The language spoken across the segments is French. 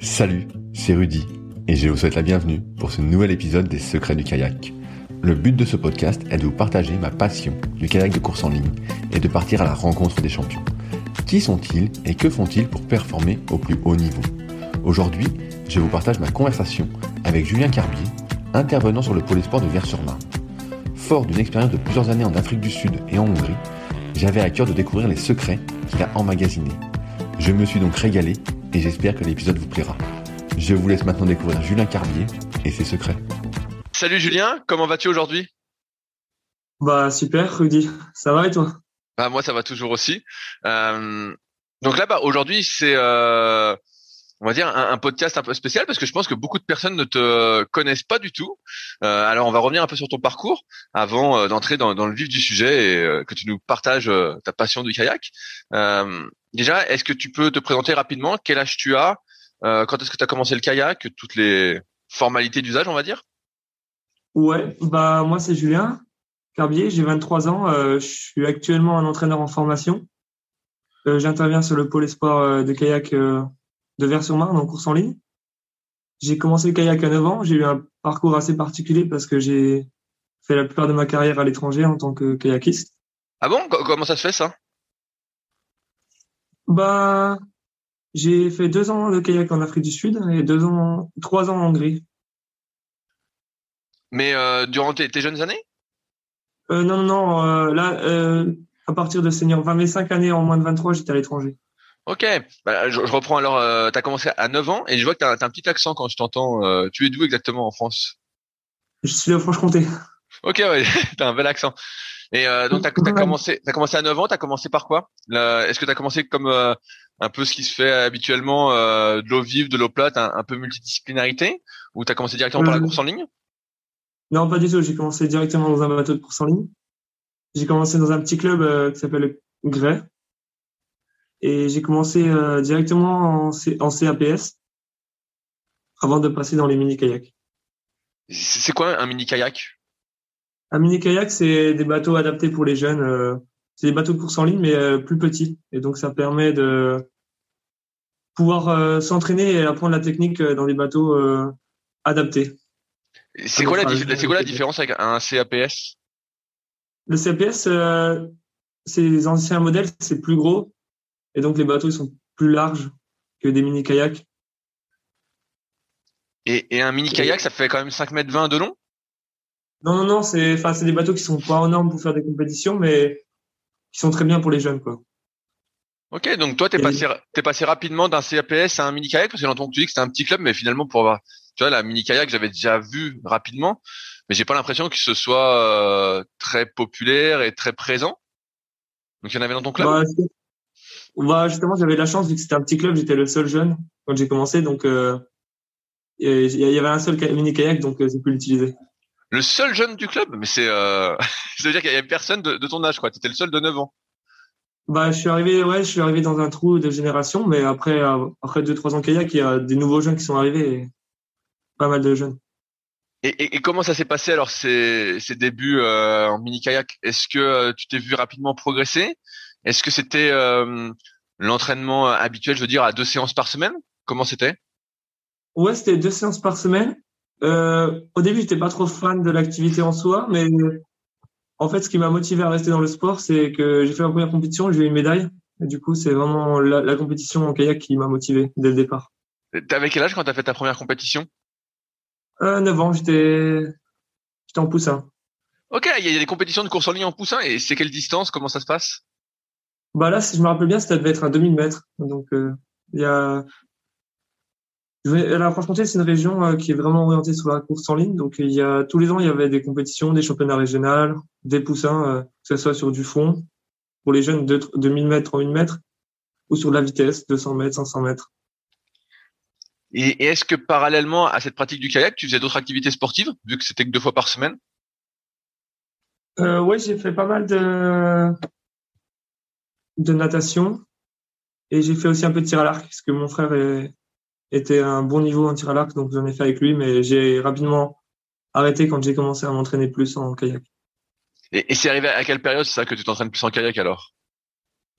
Salut, c'est Rudy et je vous souhaite la bienvenue pour ce nouvel épisode des Secrets du kayak. Le but de ce podcast est de vous partager ma passion du kayak de course en ligne et de partir à la rencontre des champions. Qui sont-ils et que font-ils pour performer au plus haut niveau? Aujourd'hui, je vous partage ma conversation avec Julien Carbier, intervenant sur le pôle sport de Vers-sur-Marne. Fort d'une expérience de plusieurs années en Afrique du Sud et en Hongrie, j'avais à cœur de découvrir les secrets qu'il a emmagasinés. Je me suis donc régalé et j'espère que l'épisode vous plaira. Je vous laisse maintenant découvrir Julien Carbier et ses secrets. Salut Julien, comment vas-tu aujourd'hui? Bah super Rudy, ça va et toi? Bah moi ça va toujours aussi. Euh, donc là bah aujourd'hui c'est euh, on va dire un, podcast un peu spécial parce que je pense que beaucoup de personnes ne te connaissent pas du tout. Euh, alors on va revenir un peu sur ton parcours avant euh, d'entrer dans, le vif du sujet et euh, que tu nous partages ta passion du kayak. déjà, est-ce que tu peux te présenter rapidement? Quel âge tu as? Quand est-ce que tu as commencé le kayak? Toutes les formalités d'usage, on va dire Ouais, bah moi c'est Julien Carbier, j'ai 23 ans, je suis actuellement un entraîneur en formation. J'interviens sur le pôle espoir de kayak de Vers-sur-Marne en course en ligne. J'ai commencé le kayak à 9 ans. J'ai eu un parcours assez particulier parce que j'ai fait la plupart de ma carrière à l'étranger en tant que kayakiste. Ah bon? Comment ça se fait ça? Bah, j'ai fait deux ans de kayak en Afrique du Sud et deux ans, trois ans en Hongrie. Mais euh, durant tes, jeunes années? Euh, Non, non, non. Euh, là, euh, à partir de senior, enfin mes cinq années en moins de 23, j'étais à l'étranger. Ok, bah, je, reprends alors. Euh, tu as commencé à 9 ans et je vois que tu as, un petit accent quand je t'entends. Euh, tu es d'où exactement en France? Je suis de Franche-Comté. Ok, ouais, tu as un bel accent. Et euh, donc, tu as, commencé, as commencé à 9 ans, tu as commencé par quoi? Est-ce que tu as commencé comme euh, un peu ce qui se fait habituellement, euh, de l'eau vive, de l'eau plate, un, peu multidisciplinarité? Ou tu as commencé directement par la course en ligne? Non, pas du tout. J'ai commencé directement dans un bateau de course en ligne. J'ai commencé dans un petit club qui s'appelle Grey et j'ai commencé euh, directement en, en CAPS avant de passer dans les mini-kayaks. C'est quoi un mini-kayak? Un mini-kayak, c'est des bateaux adaptés pour les jeunes. Euh, c'est des bateaux de course en ligne, mais euh, plus petits. Et donc, ça permet de pouvoir s'entraîner et apprendre la technique dans des bateaux adaptés. C'est quoi, la, quoi la différence avec un CAPS Le CAPS, c'est les anciens modèles, c'est plus gros et donc, les bateaux, ils sont plus larges que des mini-kayaks. Et, un mini-kayak, ça fait quand même 5 mètres 20 de long? Non, non, non, c'est, enfin, des bateaux qui sont pas en normes pour faire des compétitions, mais qui sont très bien pour les jeunes, quoi. Ok, donc toi, t'es passé, t'es passé rapidement d'un CAPS à un mini-kayak, parce que j'entends que tu dis que c'était un petit club, mais finalement, pour avoir, tu vois, la mini-kayak, j'avais déjà vu rapidement, mais j'ai pas l'impression que ce soit euh, très populaire et très présent. Donc, il y en avait dans ton club? Bah, bah, justement, j'avais la chance, vu que c'était un petit club, j'étais le seul jeune quand j'ai commencé, donc euh, il y avait un seul mini kayak, donc euh, j'ai pu l'utiliser. Le seul jeune du club, mais c'est, euh... ça veut dire qu'il y avait personne de, de ton âge, quoi. étais le seul de 9 ans. Bah, je suis arrivé, ouais, je suis arrivé dans un trou de génération, mais après, euh, après deux trois ans kayak, il y a des nouveaux jeunes qui sont arrivés, et pas mal de jeunes. Et, et, comment ça s'est passé alors ces, ces débuts euh, en mini kayak? Est-ce que euh, tu t'es vu rapidement progresser? Est-ce que c'était euh, l'entraînement habituel, je veux dire, à deux séances par semaine? Comment c'était? Ouais, c'était deux séances par semaine. au début, j'étais pas trop fan de l'activité en soi, mais en fait, ce qui m'a motivé à rester dans le sport, c'est que j'ai fait ma première compétition, j'ai eu une médaille. Et du coup, c'est vraiment la, la, compétition en kayak qui m'a motivé dès le départ. T'avais quel âge quand t'as fait ta première compétition? Euh, 9 ans, j'étais j'étais en poussin. Ok, il y a des compétitions de course en ligne en poussin et c'est quelle distance? Comment ça se passe? Bah là, si je me rappelle bien, ça devait être un 2000 mètres. Donc euh, il y a la Franche-Comté, c'est une région euh, qui est vraiment orientée sur la course en ligne. Donc il y a tous les ans, il y avait des compétitions, des championnats régionaux, des poussins, euh, que ce soit sur du fond pour les jeunes de 2000 mètres en 1 mètre ou sur la vitesse, 200 mètres, 500 mètres. Et, est-ce que parallèlement à cette pratique du kayak, tu faisais d'autres activités sportives, vu que c'était que deux fois par semaine? Euh, Oui, j'ai fait pas mal de, de natation et j'ai fait aussi un peu de tir à l'arc, parce que mon frère était à un bon niveau en tir à l'arc, donc j'en ai fait avec lui, mais j'ai rapidement arrêté quand j'ai commencé à m'entraîner plus en kayak. Et, c'est arrivé à quelle période, c'est ça, que tu t'entraînes plus en kayak alors?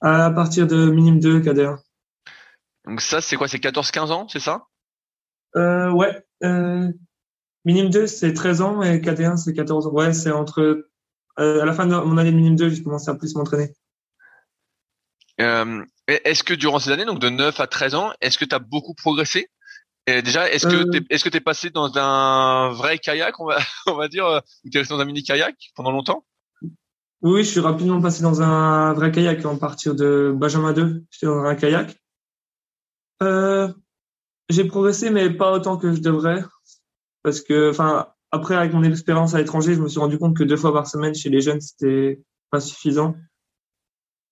À partir de minime 2, KD1. Donc ça, c'est quoi C'est 14-15 ans, c'est ça? Euh, ouais. Euh, minime 2, c'est 13 ans et KD1, c'est 14 ans. Ouais, c'est entre. Euh, à la fin de mon année de minime 2, j'ai commencé à plus m'entraîner. Euh, est-ce que durant ces années, donc de 9 à 13 ans, est-ce que tu as beaucoup progressé? Et Déjà, est-ce que euh. tu est-ce que t'es passé dans un vrai kayak, on va, on va dire, ou t'es resté dans un mini kayak pendant longtemps? Oui, je suis rapidement passé dans un vrai kayak en partir de Benjamin 2. J'étais dans un kayak. Euh, j'ai progressé, mais pas autant que je devrais. Parce que, enfin, après, avec mon expérience à l'étranger, je me suis rendu compte que deux fois par semaine chez les jeunes, c'était pas suffisant.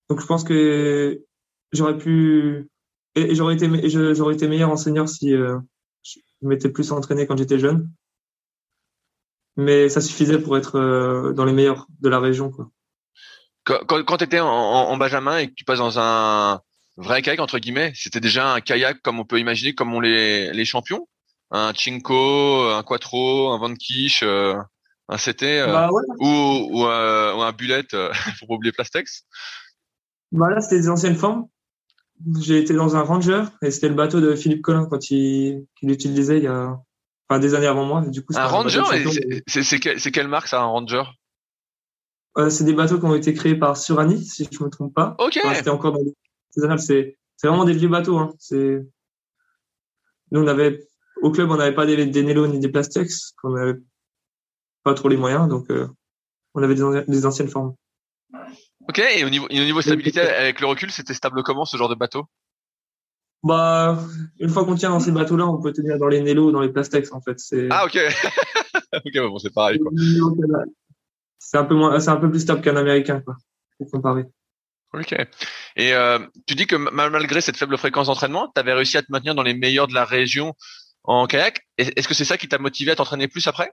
Donc, je pense que j'aurais pu, et j'aurais été, j'aurais été meilleur enseignant si euh, je m'étais plus entraîné quand j'étais jeune. Mais ça suffisait pour être euh, dans les meilleurs de la région, quoi. Quand, quand, tu étais en, en Benjamin et que tu passes dans un, vrai kayak entre guillemets. C'était déjà un kayak comme on peut imaginer, comme on les, les champions? Un Chinko, un Quattro, un Van Kish, euh, un CT euh, bah ou, ou, ou, un Bullet, pour oublier Plastex? Bah là, c'était des anciennes formes. J'ai été dans un Ranger et c'était le bateau de Philippe Collin quand il, il l'utilisait il y a enfin, des années avant moi. Du coup, un Ranger, c'est quelle, quelle marque ça, un Ranger? C'est des bateaux qui ont été créés par Surani, si je me trompe pas. Ok. c'était encore dans c'est vraiment des vieux bateaux. Hein. C'est nous on avait au club on n'avait pas des, des Nelo ni des Plastex, qu'on n'avait pas trop les moyens, donc euh, on avait des, anciennes formes. Ok. Et au niveau, au niveau stabilité, avec le recul, c'était stable comment ce genre de bateau? Bah, une fois qu'on tient dans ces bateaux-là, on peut tenir dans les Nelo, dans les Plastex en fait. Ah ok. ok, bon c'est pareil quoi. C'est un peu moins, c'est un peu plus stable qu'un américain quoi, pour comparer. Ok. Et euh, tu dis que malgré cette faible fréquence d'entraînement, tu avais réussi à te maintenir dans les meilleurs de la région en kayak. Est-ce que c'est ça qui t'a motivé à t'entraîner plus après?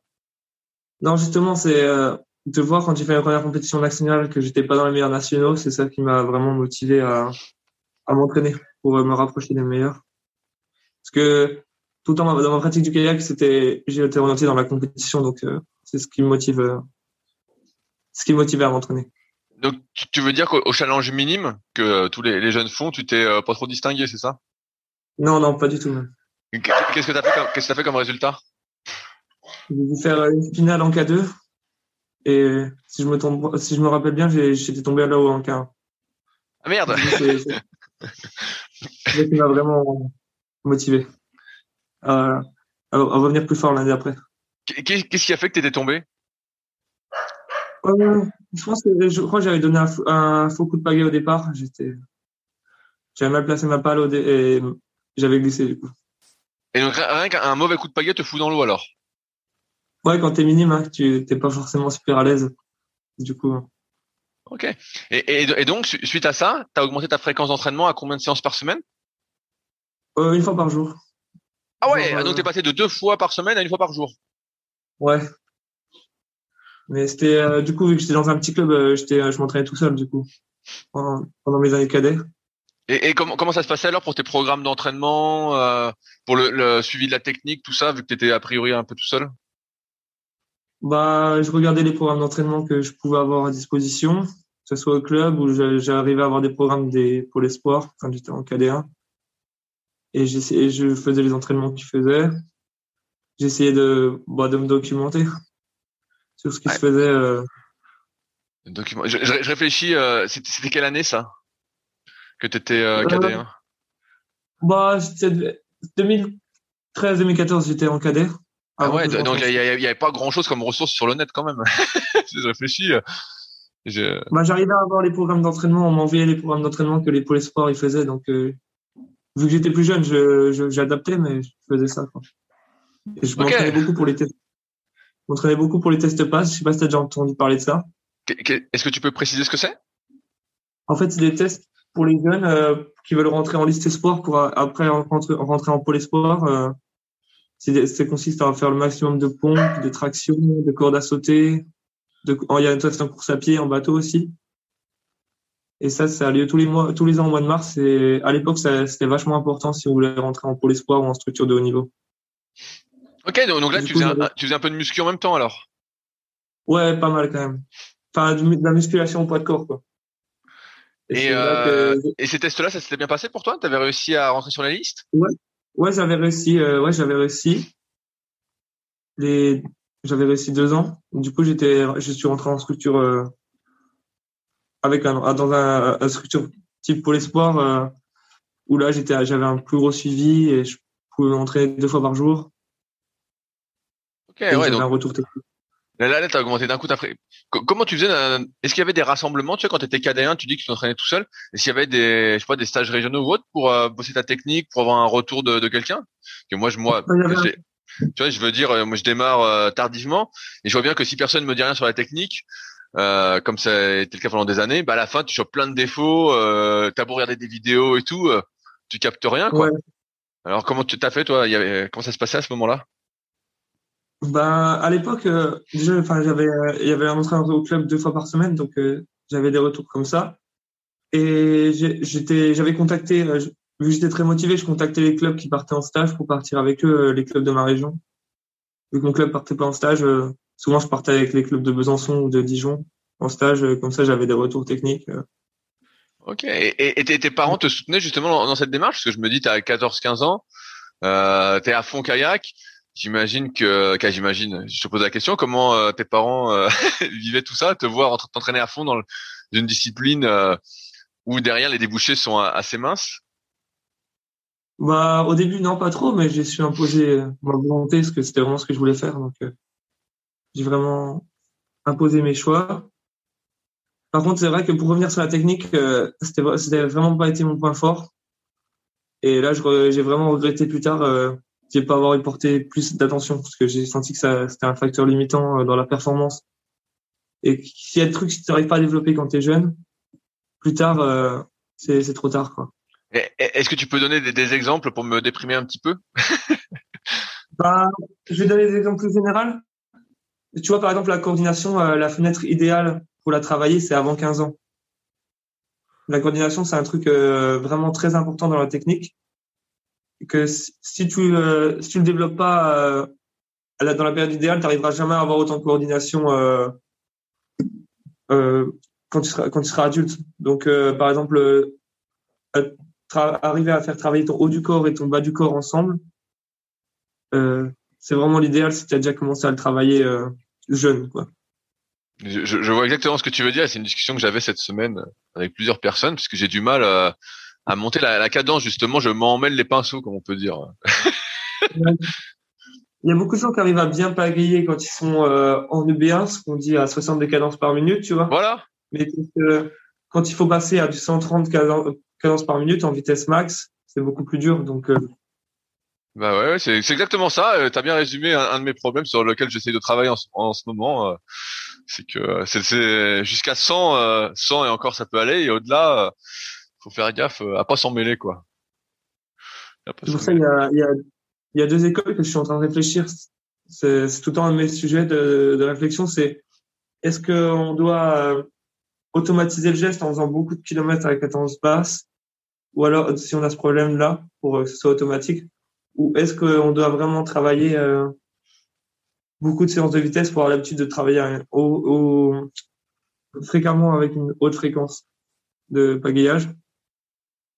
Non, justement, c'est euh, de voir quand j'ai fait la première compétition nationale que j'étais pas dans les meilleurs nationaux. C'est ça qui m'a vraiment motivé à, à m'entraîner pour me rapprocher des meilleurs. Parce que tout le temps dans ma pratique du kayak, c'était j'ai été orienté dans la compétition, donc euh, c'est ce qui me motive, euh, ce qui me motivait à m'entraîner. Donc, tu veux dire qu'au challenge minime que euh, tous les, jeunes font, tu t'es euh, pas trop distingué, c'est ça? Non, non, pas du tout. Qu'est-ce que tu as fait comme, qu'est-ce que fait comme résultat? Je vais faire une finale en K2 et si je me tombe, si je me rappelle bien, j'étais tombé là-haut en K1. Ah merde C'est qui m'a vraiment motivé à, à, revenir plus fort l'année d'après. Qu'est-ce qui a fait que tu étais tombé? Euh, je pense que je crois que j'avais donné un, faux coup de pagaie au départ. J'étais, j'avais mal placé ma palle et j'avais glissé du coup. Et donc rien qu'un mauvais coup de pagaie te fout dans l'eau alors? Ouais, quand t'es minime, hein, tu t'es pas forcément super à l'aise. Du coup. Ok. Et, et, donc suite à ça, t'as augmenté ta fréquence d'entraînement à combien de séances par semaine? Euh, Une fois par jour. Ah ouais, donc t'es passé de deux fois par semaine à une fois par jour. Ouais, mais c'était euh, du coup vu que j'étais dans un petit club, euh, j'étais, euh, je m'entraînais tout seul du coup pendant, pendant mes années cadets. Et, et comment, comment ça se passait alors pour tes programmes d'entraînement, pour le, le, suivi de la technique, tout ça, vu que tu étais a priori un peu tout seul? Bah, je regardais les programmes d'entraînement que je pouvais avoir à disposition, que ce soit au club ou j'arrivais à avoir des programmes des, pour les sports quand j'étais en KD1. Et j'essayais, je faisais les entraînements qu'ils faisaient. J'essayais de, bah, de me documenter sur ce qui se faisait. Euh... Document. Je, je, réfléchis, euh, c'était quelle année ça? Que tu étais euh, KD1 Bah, c'était 2013-2014, j'étais en cadet. Ah ouais, donc il y, avait pas grand chose comme ressources sur le net quand même. je réfléchis. Euh, je... Bah, j'arrivais à avoir les programmes d'entraînement, on m'envoyait les programmes d'entraînement que les pôles sports ils faisaient, donc euh, vu que j'étais plus jeune, je, j'adaptais, mais je faisais ça. Quoi. Et je m'entraînais beaucoup pour les tests. Je m'entraînais beaucoup pour les tests pass. Je sais pas si t'as déjà entendu parler de ça. Est-ce que tu peux préciser ce que c'est? En fait, c'est des tests pour les jeunes euh, qui veulent rentrer en liste sport pour après rentrer, rentrer en pôle. Euh, c'est consiste à faire le maximum de pompes, de traction, de cordes à sauter. De, il y a un test en course à pied, en bateau aussi. Et ça, ça a lieu tous les mois, tous les ans au mois de mars. Et à l'époque, c'était vachement important si on voulait rentrer en pôle espoir ou en structure de haut niveau. Ok, donc, là, tu, faisais un, tu faisais un peu de muscu en même temps alors? Ouais, pas mal quand même. Enfin, de, la musculation au poids de corps, quoi. Et, euh, et ces tests-là, ça s'était bien passé pour toi? Tu avais réussi à rentrer sur la liste? Ouais, ouais j'avais réussi. Euh, ouais, j'avais réussi. Les... J'avais réussi deux ans. Du coup, j'étais, je suis rentré en structure euh, avec un, dans un, un structure type pour l'espoir euh, où là, j'étais, j'avais un plus gros suivi et je pouvais entrer deux fois par jour. Ok, ouais, donc. Un retour technique. Là, là, t'as augmenté d'un coup. Après, comment tu faisais Est-ce qu'il y avait des rassemblements Tu sais, quand t'étais KD1, tu dis que tu t'entraînais tout seul. Est-ce qu'il y avait des, je sais pas, des stages régionaux ou autres pour euh, bosser ta technique, pour avoir un retour de, de quelqu'un? Que moi, je, moi, tu vois, je veux dire, euh, moi, je démarre euh, tardivement et je vois bien que si personne me dit rien sur la technique, euh, comme ça a été le cas pendant des années, bah à la fin, tu chopes plein de défauts. Euh, t'as beau regarder des vidéos et tout, tu captes rien, quoi. Alors, comment tu t'as fait, toi? Il y avait, Comment ça se passait à ce moment-là? Ben, à l'époque, euh, déjà, enfin, j'avais, euh, il y avait un entraîneur au club deux fois par semaine, donc euh, j'avais des retours comme ça. Et j'étais, j'avais contacté, vu que j'étais très motivé, je contactais les clubs qui partaient en stage pour partir avec eux, les clubs de ma région. Vu que mon club partait pas en stage, souvent je partais avec les clubs de Besançon ou de Dijon en stage, comme ça j'avais des retours techniques. Ok. Et, et, tes parents te soutenaient justement dans, cette démarche? Parce que je me dis, tu as 14-15 ans, euh, tu es à fond kayak. J'imagine que, j'imagine, je te pose la question, comment euh, tes parents euh, vivaient tout ça, te voir t'entraîner à fond dans une discipline euh, où derrière les débouchés sont assez minces? Bah au début non pas trop, mais j'ai su imposer ma volonté parce que c'était vraiment ce que je voulais faire, donc j'ai vraiment imposé mes choix. Par contre c'est vrai que pour revenir sur la technique, c'était c'était vraiment pas été mon point fort. Et là j'ai vraiment regretté plus tard j'ai pas avoir y porté plus d'attention parce que j'ai senti que ça c'était un facteur limitant euh, dans la performance. Et s'il y a des trucs que tu n'arrives pas à développer quand tu es jeune, plus tard euh, c'est trop tard quoi. Est-ce que tu peux donner des, exemples pour me déprimer un petit peu? Bah, Je vais donner des exemples plus généraux. Tu vois, par exemple, la coordination, euh, la fenêtre idéale pour la travailler, c'est avant 15 ans. La coordination, c'est un truc vraiment très important dans la technique que si tu euh, si tu le développes pas euh, dans la période idéale, tu n'arriveras jamais à avoir autant de coordination euh, euh, quand tu seras adulte. Donc par exemple arriver à faire travailler ton haut du corps et ton bas du corps ensemble, c'est vraiment l'idéal si tu as déjà commencé à le travailler jeune quoi. Je, vois exactement ce que tu veux dire. C'est une discussion que j'avais cette semaine avec plusieurs personnes, parce que j'ai du mal à, à monter la, la cadence justement je m'en mêle les pinceaux comme on peut dire il y a beaucoup de gens qui arrivent à bien pagayer quand ils sont euh, en EB1 ce qu'on dit à 60 de cadence par minute tu vois voilà mais quand il faut passer à du 130 cadence par minute en vitesse max c'est beaucoup plus dur donc euh, bah ouais, c'est exactement ça. Euh, tu as bien résumé un, de mes problèmes sur lequel j'essaie de travailler en, en ce moment. Euh, c'est que c'est jusqu'à 100, 100 et encore ça peut aller. Et au-delà, faut faire gaffe euh, à pas s'en mêler quoi. C'est pour ça il y a, il y, a, il y a deux écoles que je suis en train de réfléchir. C'est tout le temps un de mes sujets de, de réflexion. C'est est-ce qu'on doit euh, automatiser le geste en faisant beaucoup de kilomètres avec la tendance basse, ou alors si on a ce problème là pour que ce soit automatique, ou est-ce qu'on doit vraiment travailler euh, beaucoup de séances de vitesse pour avoir l'habitude de travailler au, fréquemment avec une haute fréquence de pagayage?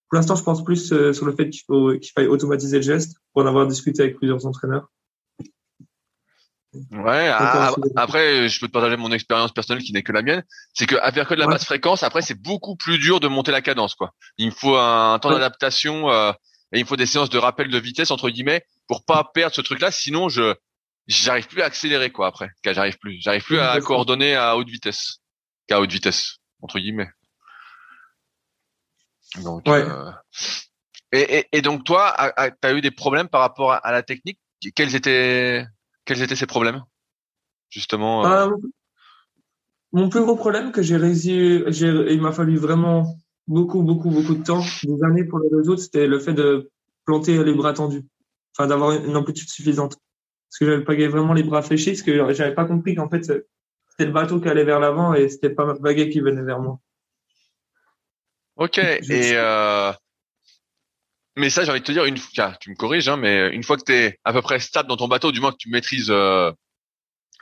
Pour l'instant, je pense plus euh, sur le fait qu'il faut qu'il faille automatiser le geste pour en avoir discuté avec plusieurs entraîneurs. Ouais, ah, après, je peux te partager mon expérience personnelle qui n'est que la mienne. C'est que à faire que de la basse fréquence, après, c'est beaucoup plus dur de monter la cadence, quoi. Il me faut un temps d'adaptation euh, et il me faut des séances de rappel de vitesse entre guillemets pour pas perdre ce truc-là. Sinon, je j'arrive plus à accélérer, quoi. Après, j'arrive plus, j'arrive plus à coordonner à haute vitesse, qu'à haute vitesse entre guillemets. Donc, euh... et, et, et, donc toi, tu as eu des problèmes par rapport à la technique? Quels étaient quels étaient ces problèmes, justement euh? Euh, Mon plus gros problème que j'ai résolu, il m'a fallu vraiment beaucoup, beaucoup, beaucoup de temps, des années pour les autres, c'était le fait de planter les bras tendus, enfin d'avoir une amplitude suffisante. Parce que j'avais pagayé vraiment les bras fléchis, parce que j'avais pas compris qu'en fait c'était le bateau qui allait vers l'avant et c'était pas ma baguette qui venait vers moi. Ok. Et euh, mais ça, j'ai envie de te dire, une fois, tu me corriges, hein, mais une fois que tu es à peu près stable dans ton bateau, du moins que tu maîtrises euh,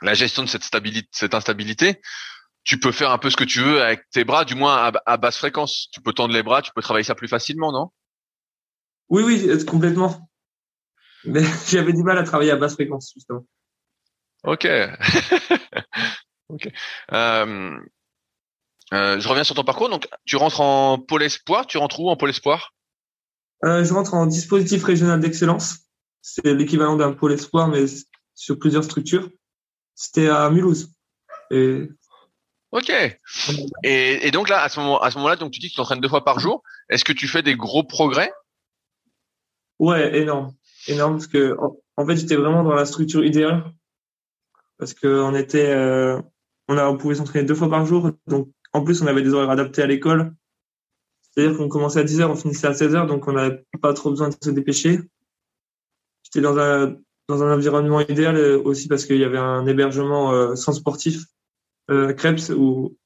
la gestion de cette stabilité, cette instabilité, tu peux faire un peu ce que tu veux avec tes bras, du moins à, basse fréquence. Tu peux tendre les bras, tu peux travailler ça plus facilement, non? Oui, oui, euh, complètement. Mais j'avais du mal à travailler à basse fréquence, justement. Ok. ok. Euh, euh, je reviens sur ton parcours. Donc, tu rentres en pôle espoir. Tu rentres où en pôle espoir? Euh, je rentre en dispositif régional d'excellence. C'est l'équivalent d'un pôle espoir, mais sur plusieurs structures. C'était à Mulhouse. Et... Ok. Et, et, donc là, à ce moment, à ce moment-là, donc tu dis que tu t'entraînes deux fois par jour. Est-ce que tu fais des gros progrès? Ouais, énorme, énorme, parce que en, fait, j'étais vraiment dans la structure idéale, parce que on était, euh, on a, on pouvait s'entraîner deux fois par jour, donc en plus on avait des horaires adaptés à l'école, c'est-à-dire qu'on commençait à 10h, on finissait à 16h, donc on n'avait pas trop besoin de se dépêcher. J'étais dans un, dans un environnement idéal euh, aussi parce qu'il y avait un hébergement euh, sans sportif, euh, Krebs, où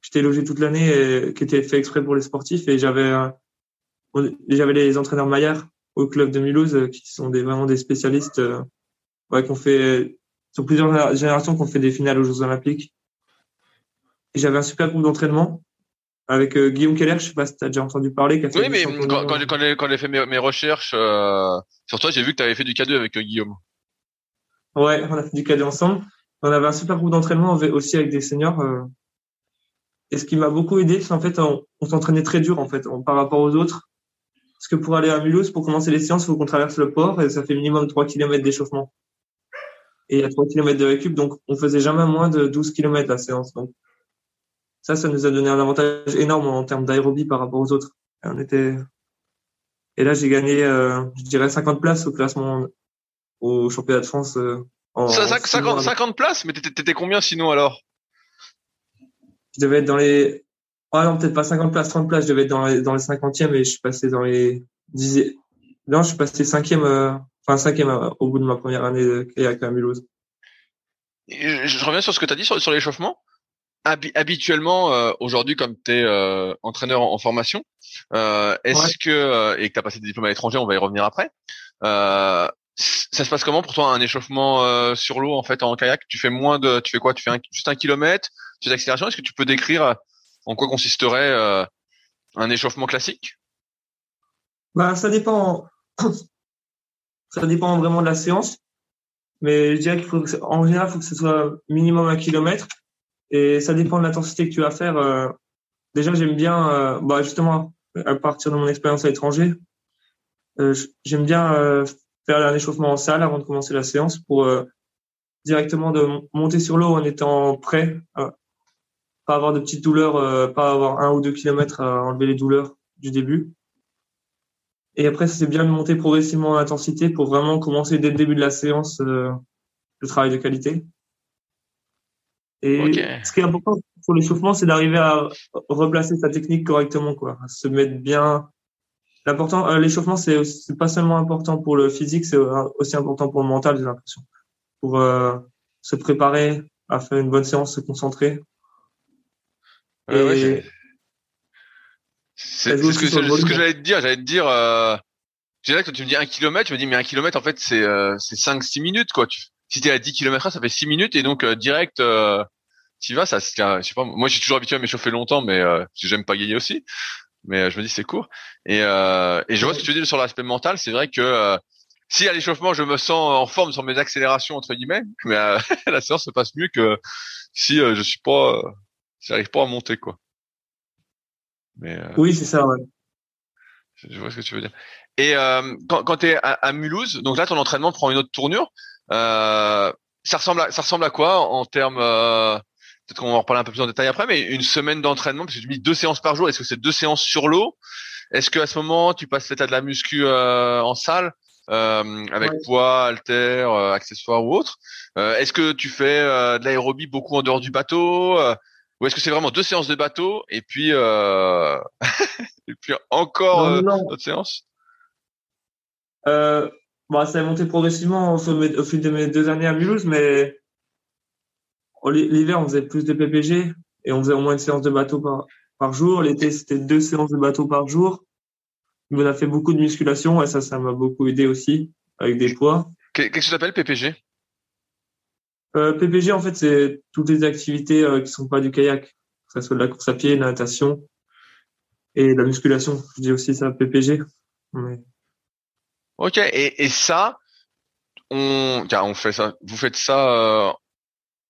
j'étais logé toute l'année et qui était fait exprès pour les sportifs. Et j'avais j'avais les entraîneurs Maillard au club de Mulhouse euh, qui sont des, vraiment des spécialistes ouais, qui ont fait sur plusieurs générations qui ont fait des finales aux Jeux Olympiques. Et j'avais un super groupe d'entraînement avec euh, Guillaume Keller, je sais pas si tu as déjà entendu parler. oui, mais quand, quand, quand, j'ai fait mes, recherches euh, sur toi, j'ai vu que tu avais fait du K2 avec euh, Guillaume. Ouais, on a fait du K2 ensemble. On avait un super groupe d'entraînement aussi avec des seniors. Et ce qui m'a beaucoup aidé, c'est en fait, on, s'entraînait très dur en fait par rapport aux autres. Parce que pour aller à Mulhouse, pour commencer les séances, il faut qu'on traverse le port et ça fait minimum 3 km d'échauffement. Et il y a 3 km de récup, donc on faisait jamais moins de 12 km la séance. Donc ça, ça nous a donné un avantage énorme en termes d'aérobie par rapport aux autres. Et on était, et là, j'ai gagné, euh, je dirais 50 places au classement au championnat de France. Euh, en 50, 50, places, mais t'étais combien sinon alors? Je devais être dans les, ah non, peut-être pas 50 places, 30 places. Je devais être dans les, dans les 50e et je suis passé dans les 10 Non, je suis passé 5e, euh, enfin 5e euh, au bout de ma première année de kayak à Mulhouse. Je, reviens sur ce que tu as dit sur, sur l'échauffement habituellement euh, aujourd'hui comme tu es euh, entraîneur en, formation euh, est-ce que et que tu as passé des diplômes à l'étranger on va y revenir après ça se passe comment pour toi un échauffement sur l'eau en fait en kayak? Tu fais moins de tu fais quoi? Tu fais juste un kilomètre? Tu fais d'accélération est-ce que tu peux décrire en quoi consisterait un échauffement classique? Bah ça dépend. Ça dépend vraiment de la séance. Mais je dirais qu'il faut en général il faut que ce soit minimum un kilomètre et ça dépend de l'intensité que tu vas faire. Euh, déjà, j'aime bien, euh, bah justement, à partir de mon expérience à l'étranger, euh, j'aime bien faire un échauffement en salle avant de commencer la séance pour directement de monter sur l'eau en étant prêt, pas avoir de petites douleurs, pas avoir un ou deux kilomètres à enlever les douleurs du début. Et après, c'est bien de monter progressivement en intensité pour vraiment commencer dès le début de la séance le travail de qualité. Et ce qui est important pour l'échauffement, c'est d'arriver à replacer sa technique correctement, quoi, à se mettre bien. L'important, euh, l'échauffement, c'est pas seulement important pour le physique, c'est aussi important pour le mental, j'ai l'impression, pour euh, se préparer à faire une bonne séance, se concentrer. c'est ce que, ce que j'allais te dire. J'allais te dire. Euh, que tu me dis un kilomètre, je me dis mais un kilomètre en fait c'est euh, c'est cinq six minutes quoi. Tu si t'es à 10 km ça fait 6 minutes et donc direct euh, tu vas ça je sais pas moi j'ai toujours habitué à m'échauffer longtemps mais euh, j'aime pas gagner aussi. Mais je me dis c'est court. Et et je vois ce que tu dis sur l'aspect mental. C'est vrai que si à l'échauffement je me sens en forme sur mes accélérations entre guillemets mais la séance se passe mieux que si je suis pas j'arrive pas à monter quoi. Mais oui c'est ça ouais. je vois ce que tu veux dire. Et euh, quand, quand tu es à, Mulhouse, donc là ton entraînement prend une autre tournure. Euh, ça ressemble à ça ressemble à quoi en termes euh, peut-être qu'on va en reparler un peu plus en détail après, mais une semaine d'entraînement parce que tu dis deux séances par jour. Est-ce que c'est deux séances sur l'eau? Est-ce que à ce moment tu passes l'état de la muscu euh, en salle euh, avec poids, halter, accessoires ou autre Est-ce que tu fais de l'aérobie beaucoup en dehors du bateau ou est-ce que c'est vraiment deux séances de bateau et puis et puis encore d'autres séances euh, bah, ça a monté progressivement au, fil de mes deux années à Mulhouse, mais l'hiver, on faisait plus de PPG et on faisait au moins une séance de bateau par, par jour. L'été, c'était deux séances de bateau par jour. On a fait beaucoup de musculation et ça, ça m'a beaucoup aidé aussi avec des poids. Qu'est-ce que tu appelles PPG euh, PPG, en fait, c'est toutes les activités euh, qui sont pas du kayak, que ce soit de la course à pied, la natation et de la musculation. Je dis aussi ça, PPG. Mais... Ok, et, et ça, on, on fait ça. Vous faites ça euh,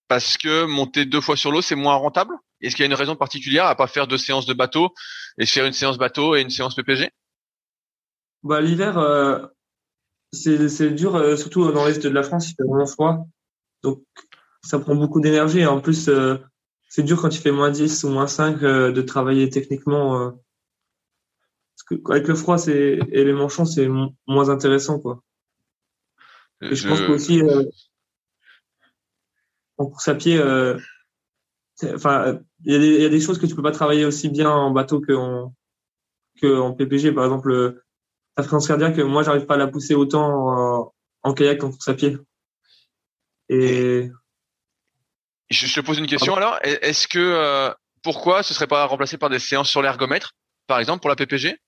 parce que monter deux fois sur l'eau, c'est moins rentable? Est-ce qu'il y a une raison particulière à pas faire deux séances de bateau et faire une séance bateau et une séance PPG Bah l'hiver, euh, c'est dur, euh, surtout dans l'est de la France, il fait vraiment froid, donc ça prend beaucoup d'énergie. En plus, c'est dur quand il fait moins 10 ou moins 5 de travailler techniquement avec le froid c'est et les manchons c'est moins intéressant quoi. Et je, pense qu'aussi euh, en course à pied, euh, enfin il y, y, a des choses que tu peux pas travailler aussi bien en bateau que en que en PPG par exemple euh, la fréquence cardiaque moi j'arrive pas à la pousser autant en, en kayak qu'en course à pied. Et je te pose une question alors. Est-ce que euh, pourquoi ce serait pas remplacé par des séances sur l'ergomètre, par exemple pour la PPG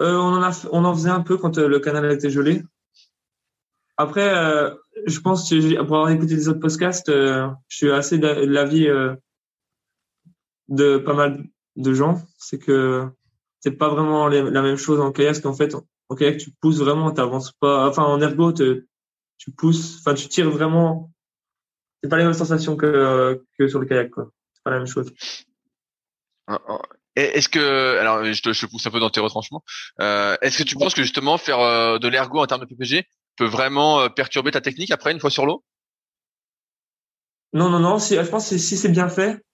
euh, on, en a, on en faisait un peu quand euh, le canal été gelé. Après, euh, je pense que pour avoir écouté les autres podcasts, je suis assez de l'avis de pas mal de gens. C'est que c'est pas vraiment la même chose en kayak, qu'en fait, en kayak, tu pousses vraiment, t'avances pas. Enfin, en ergo, tu pousses, enfin, tu tires vraiment. C'est pas les mêmes sensations que, que sur le kayak, quoi. C'est pas la même chose. Est-ce que, alors je te, je pousse un peu dans tes retranchements, euh, est-ce que tu penses que justement faire euh, de l'ergo en termes de PPG peut vraiment euh, perturber ta technique après une fois sur l'eau? Non, non, non. Si, je pense que si c'est bien fait,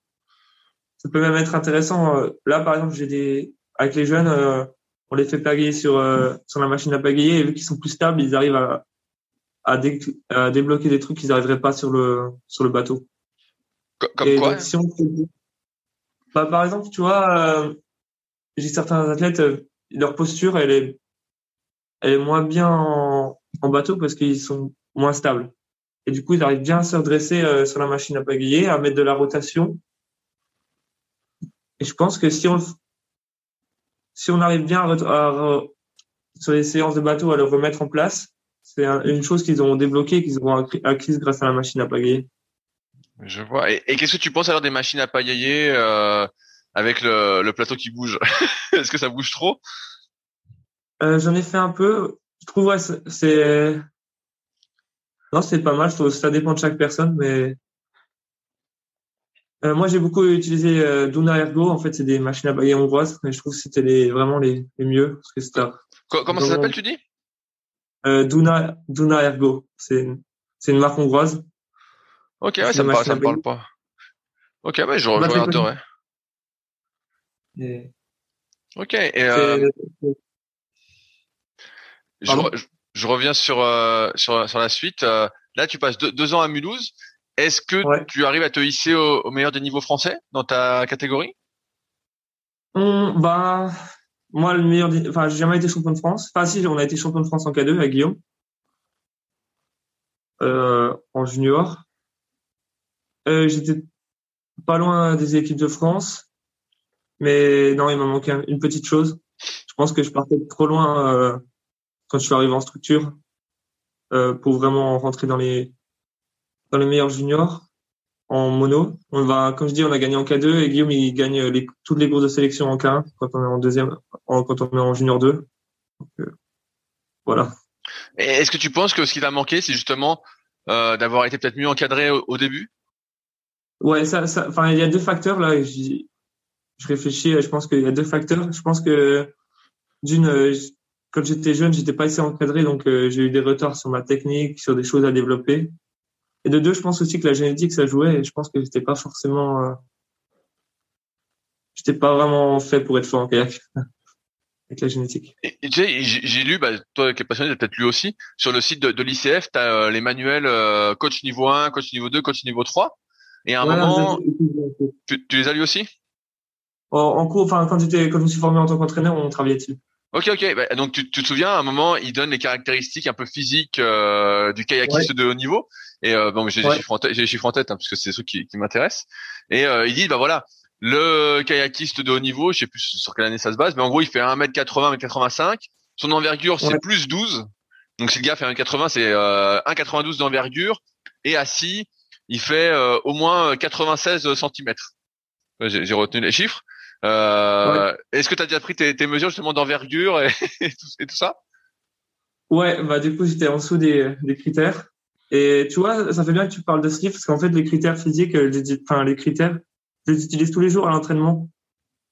ça peut même être intéressant. Là, par exemple, j'ai des avec les jeunes, on les fait pagayer sur sur la machine à pagayer et vu qu'ils sont plus stables, ils arrivent à à, débloquer des trucs qu'ils n'arriveraient pas sur le sur le bateau. Comme quoi? Bah, par exemple, tu vois, euh, j'ai certains athlètes, euh, leur posture, elle est, elle est moins bien en, bateau parce qu'ils sont moins stables. Et du coup, ils arrivent bien à se redresser euh, sur la machine à pagayer, à mettre de la rotation. Et je pense que si on, si on arrive bien sur les séances de bateau à le remettre en place, c'est une chose qu'ils ont débloquée, qu'ils auront acquise grâce à la machine à pagayer. Je vois. Et, qu'est-ce que tu penses alors des machines à paillayer euh, avec le, le, plateau qui bouge? Est-ce que ça bouge trop? Euh, J'en ai fait un peu. Je trouve ouais, c'est non, c'est pas mal. Je trouve ça dépend de chaque personne, mais euh, moi j'ai beaucoup utilisé euh, Duna Ergo. En fait, c'est des machines à paillayer hongroises, mais je trouve que c'était les, vraiment les, les mieux parce que c'était. Comment ça s'appelle, tu dis? Euh, Duna Duna Ergo. C'est c'est une marque hongroise. Ok, ouais, ça me, parle, ça me parle pas. Ok, ouais, je, regarderai. Et... Ok, et euh, je, je, reviens sur, euh, sur, sur la suite. Euh, là, tu passes deux, deux ans à Mulhouse. Est-ce que tu arrives à te hisser au, au, meilleur des niveaux français dans ta catégorie? Hum, Bah, moi, le meilleur, enfin, j'ai jamais été champion de France. Enfin, si, on a été champion de France en K2 avec Guillaume euh, en junior. Euh, j'étais pas loin des équipes de France, mais non, il m'a manqué une petite chose. Je pense que je partais trop loin euh, quand je suis arrivé en structure. euh, pour vraiment rentrer dans les dans les meilleurs juniors en mono. On va, comme je dis, on a gagné en K2 et Guillaume il gagne les, toutes les courses de sélection en K1 quand on est en deuxième, quand on est en junior 2. Donc, euh, voilà. Est-ce que tu penses que ce qui t'a manqué, c'est justement euh, d'avoir été peut-être mieux encadré au, début? Ouais, ça, ça, enfin, il y a deux facteurs là. Je, je réfléchis. Je pense qu'il y a deux facteurs. Je pense que d'une, euh, quand j'étais jeune, j'étais pas assez encadré, donc euh, j'ai eu des retards sur ma technique, sur des choses à développer. Et de deux, je pense aussi que la génétique ça jouait. Et je pense que j'étais pas forcément, euh, j'étais pas vraiment fait pour être fort en kayak avec la génétique. J'ai lu, bah, toi qui es passionné, peut-être lu aussi, sur le site de, l'ICF, tu as les manuels coach niveau 1, coach niveau 2, coach niveau 3. Et à un moment, tu, tu, les as lus aussi? En, cours, enfin quand j'étais, quand je me suis formé en tant qu'entraîneur, on travaillait dessus. Ok, ok. Bah, donc tu, tu, te souviens, à un moment, il donne les caractéristiques un peu physiques euh, du kayakiste de haut niveau. Et euh, bon, j'ai les chiffres en tête, j'ai les chiffres en tête hein, parce que c'est ceux qui, qui m'intéressent. Et euh, il dit, bah voilà, le kayakiste de haut niveau, je sais plus sur quelle année ça se base, mais en gros, il fait 1m80, 1m85. Son envergure, c'est plus 12. Donc si le gars fait 1m80, c'est euh, 1,92 d'envergure. Et assis, il fait euh, au moins 96 cm. J'ai retenu les chiffres. Euh, Est-ce que tu as déjà pris tes, tes mesures justement d'envergure et, et, tout, ça? Ouais, bah du coup j'étais en dessous des, des, critères. Et tu vois, ça fait bien que tu parles de ce livre parce qu'en fait les critères physiques, euh, enfin les critères, je les utilise tous les jours à l'entraînement.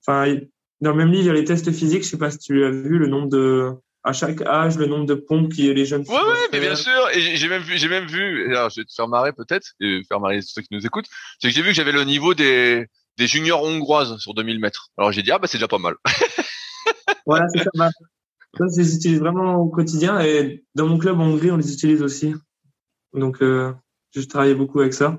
Enfin, dans le même livre, il y a les tests physiques. Je sais pas si tu as vu le nombre de à chaque âge le nombre de pompes qui les jeunes. Ouais, ouais, mais bien sûr. Et j'ai même vu, j'ai même vu. Alors, je vais te faire marrer peut-être et faire marrer ceux qui nous écoutent. C'est que j'ai vu que j'avais le niveau des des juniors hongroises sur 2000 mètres. Alors j'ai dit ah bah c'est déjà pas mal. voilà, c'est ça. Bah, ça, je les utilise vraiment au quotidien et dans mon club en Hongrie, on les utilise aussi. Donc euh, je travaille beaucoup avec ça.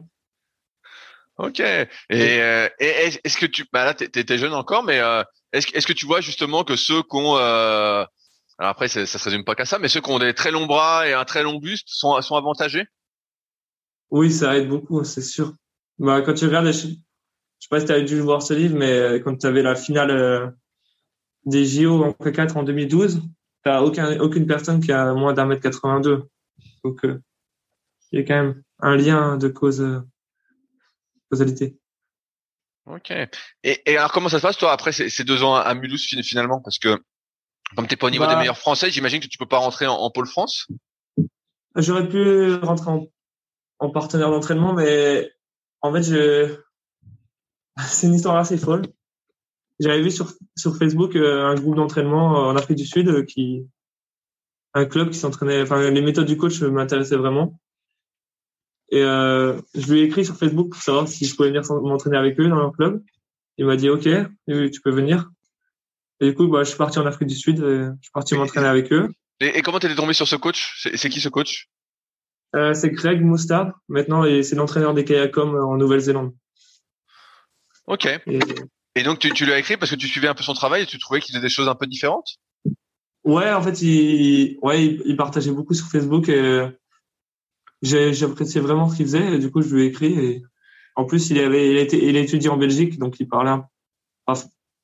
Ok. Et, euh, est-ce que tu, bah là, t'es jeune encore, mais euh, est-ce est-ce que tu vois justement que ceux qui ont, euh, alors après, ça se résume pas qu'à ça, mais ceux qui ont des très longs bras et un très long buste sont sont avantagés Oui, ça aide beaucoup, c'est sûr. Bah quand tu regardes, je sais pas si tu as dû voir ce livre, mais euh, quand tu avais la finale euh, des JO en K4 en 2012, tu aucun, aucune personne qui a moins d'un mètre 82. Donc, euh, il y a quand même un lien de cause, causalité. Ok. Et, et, alors, comment ça se passe, toi, après ces, deux ans à Mulhouse, finalement? Parce que, comme t'es pas au niveau des bah meilleurs français, j'imagine que tu peux pas rentrer en, pôle France J'aurais pu rentrer en, en partenaire d'entraînement, mais en fait, je, c'est une histoire assez folle. J'avais vu sur, sur Facebook euh, un groupe d'entraînement euh, en Afrique du Sud euh, qui, un club qui s'entraînait, enfin, les méthodes du coach m'intéressaient vraiment. Et euh, je lui ai écrit sur Facebook pour savoir si je pouvais venir m'entraîner avec eux dans leur club. Il m'a dit OK, tu peux venir. Et du coup, bah, je suis parti en Afrique du Sud. Et je suis parti m'entraîner avec eux. Et, et comment t'es tombé sur ce coach? C'est qui ce coach? Euh, C'est Greg Moustard. Maintenant, c'est l'entraîneur des Kayakom en Nouvelle-Zélande. Ok. Et, donc tu, tu lui as écrit parce que tu suivais un peu son travail et tu trouvais qu'il faisait des choses un peu différentes? Ouais, en fait, il, ouais, il, partageait beaucoup sur Facebook et j'appréciais vraiment ce qu'il faisait. Et du coup, je lui ai écrit. Et en plus, il avait, il a été, il a étudié en Belgique, donc il parlait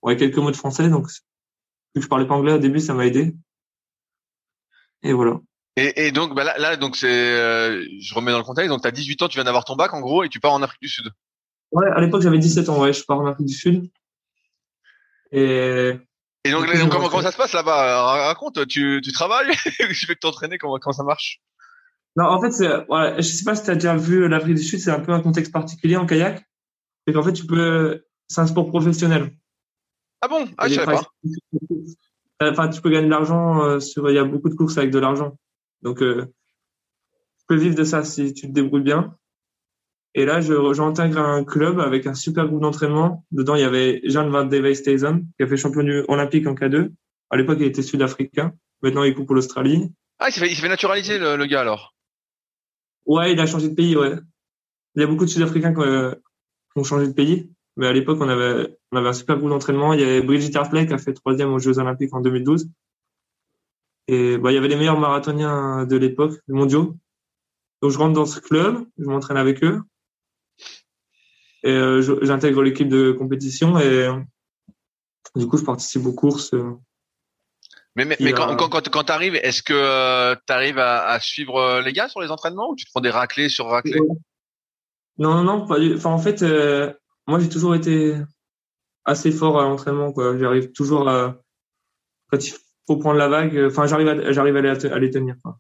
ouais, quelques mots de français. Donc, vu que je parlais pas anglais au début, ça m'a aidé. Et voilà. Et, et donc, bah là, là, donc c'est, euh, je remets dans le contexte. Donc, tu as 18 ans, tu viens d'avoir ton bac en gros, et tu pars en Afrique du Sud. Ouais, à l'époque, j'avais 17 ans, ouais, je pars en Afrique du Sud. Et, et donc, comment, comment, ça se passe là-bas? Raconte, tu, tu travailles? Tu fais que t'entraîner comment, comment ça marche? Non, en fait, c'est, ouais, je sais pas si tu as déjà vu l'Afrique du Sud, c'est un peu un contexte particulier en kayak. C'est qu'en fait, tu peux, c'est un sport professionnel. Ah bon? Ah, je savais pas. Enfin, tu peux gagner de l'argent euh, sur, il y a beaucoup de courses avec de l'argent. Donc, euh, tu peux vivre de ça si tu te débrouilles bien. Et là, j'intègre un club avec un super groupe d'entraînement. Dedans, il y avait Jean Van Deveystesen, qui a fait champion olympique en K2. À l'époque, il était sud-africain. Maintenant, il coupe pour l'Australie. Ah, il s'est fait, fait, naturaliser, le, gars, alors? Ouais, il a changé de pays, ouais. Il y a beaucoup de Sud-Africains qui, ont changé de pays. Mais à l'époque, on avait, on avait un super groupe d'entraînement. Il y avait Brigitte Hartley qui a fait troisième aux Jeux Olympiques en 2012. Et bah, il y avait les meilleurs marathoniens de l'époque, mondiaux. Donc, je rentre dans ce club, je m'entraîne avec eux. Et euh, j'intègre l'équipe de compétition et du coup, je participe aux courses. Euh. Mais, mais, mais quand, quand, quand, quand tu arrives, est-ce que euh, tu arrives à, à, suivre les gars sur les entraînements ou tu te prends des raclés sur raclés? Non, non, non, pas du... Enfin, en fait, euh, moi, j'ai toujours été assez fort à l'entraînement. Quoi. J'arrive toujours à... Quand il faut prendre la vague, enfin, j'arrive à, j'arrive à, les, à les tenir. Quoi.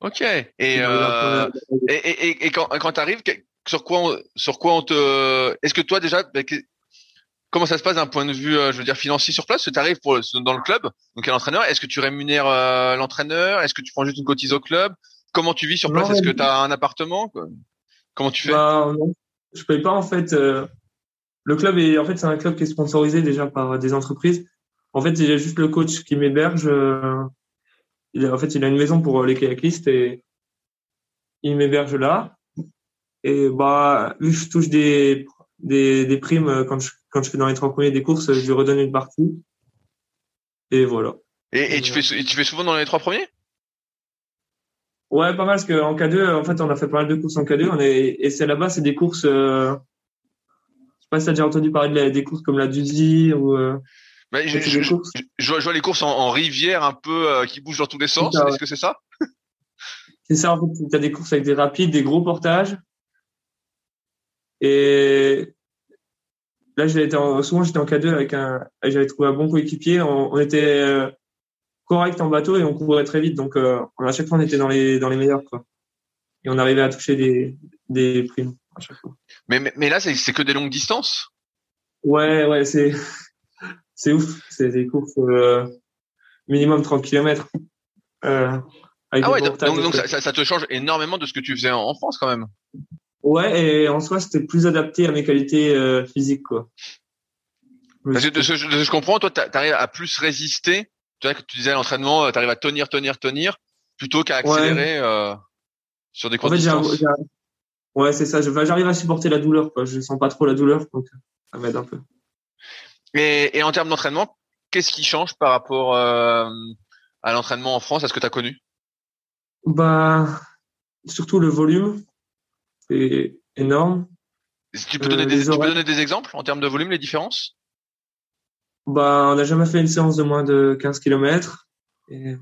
Ok. Et, euh, et, et, et, quand, quand tu arrives, sur quoi, on, sur quoi on te... Est-ce que toi, déjà, bah, comment ça se passe d'un point de vue, euh, je veux dire, financier sur place? Tu arrives pour dans le club, donc à l'entraîneur. Est-ce que tu rémunères euh, l'entraîneur? Est-ce que tu prends juste une cotise au club? Comment tu vis sur place? Est-ce que tu as un appartement quoi? Comment tu fais? Bah, non. Je paye pas en fait. Euh, le club est en fait c'est un club qui est sponsorisé déjà par des entreprises. En fait, il y a juste le coach qui m'héberge. il a, en fait, il a une maison pour les kayakistes et il m'héberge là. Et bah, vu que je touche des des, des primes quand je quand je fais dans les trois premiers des courses, je lui redonne une partie. Et voilà. Et, et tu, fais, tu fais souvent dans les trois premiers? Ouais, pas mal, parce qu'en K2, en fait, on a fait pas mal de courses en K2. On est, et c'est là-bas, c'est des courses. Euh, je sais pas si t'as déjà entendu parler des courses comme la Duzi ou. Euh, je, je, je, je, vois, les courses en, en rivière un peu euh, qui bougent dans tous les sens. Est-ce que c'est ça? C'est ça, en fait. T'as des courses avec des rapides, des gros portages. Et là, j'étais souvent j'étais en K2 avec un, j'avais trouvé un bon coéquipier. On, on, était euh, correct en bateau et on courait très vite. Donc euh, à chaque fois, on était dans les dans les meilleurs quoi. Et on arrivait à toucher des des primes à chaque fois. Mais mais, mais là, c'est que des longues distances? Ouais ouais c'est c'est ouf. C'est des courses euh, minimum 30 km. Euh, ah ouais, donc, donc ça, ça, te change énormément de ce que tu faisais en France quand même. Ouais, et en soi, c'était plus adapté à mes qualités euh, physiques, quoi. Parce que de ce, que je comprends, toi, tu arrives à plus résister. Tu vois, que tu disais à l'entraînement, tu arrives à tenir, tenir, tenir, plutôt qu'à accélérer euh, sur des courtes en fait, Ouais, c'est ça. J'arrive à supporter la douleur, quoi. Je sens pas trop la douleur, donc ça m'aide un peu. Et, et en termes d'entraînement, qu'est-ce qui change par rapport euh, à l'entraînement en France, à ce que tu as connu? Bah, surtout le volume c'est énorme. Tu peux, donner euh, des, tu peux donner des exemples en termes de volume, les différences? Bah, On n'a jamais fait une séance de moins de 15 km. Et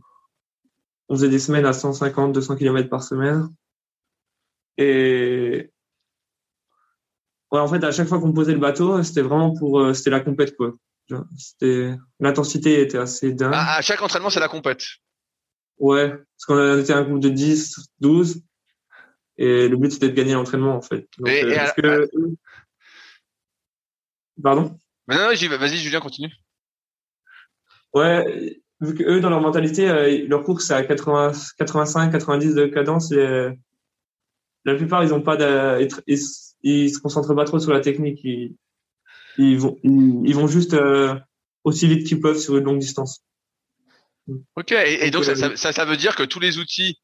on faisait des semaines à 150, 200 km par semaine. Et ouais, en fait, à chaque fois qu'on posait le bateau, c'était vraiment pour, euh, c'était la compète, quoi. C'était, l'intensité était assez dingue. À, à chaque entraînement, c'est la compète. Ouais, parce qu'on était un groupe de 10, 12. Et le but, c'était de gagner l'entraînement, en fait. Donc, et, euh, que... Pardon? Mais Non, non, vas-y, Julien, continue. Ouais, vu que eux, dans leur mentalité, euh, leur course, c'est à 80, 85, 90 de cadence. Et, la plupart, ils ont pas de, ils, ils, se concentrent pas trop sur la technique. Ils, ils vont, ils, vont juste euh, aussi vite qu'ils peuvent sur une longue distance. Ok, et, et donc, ça, ça, ça, veut dire que tous les outils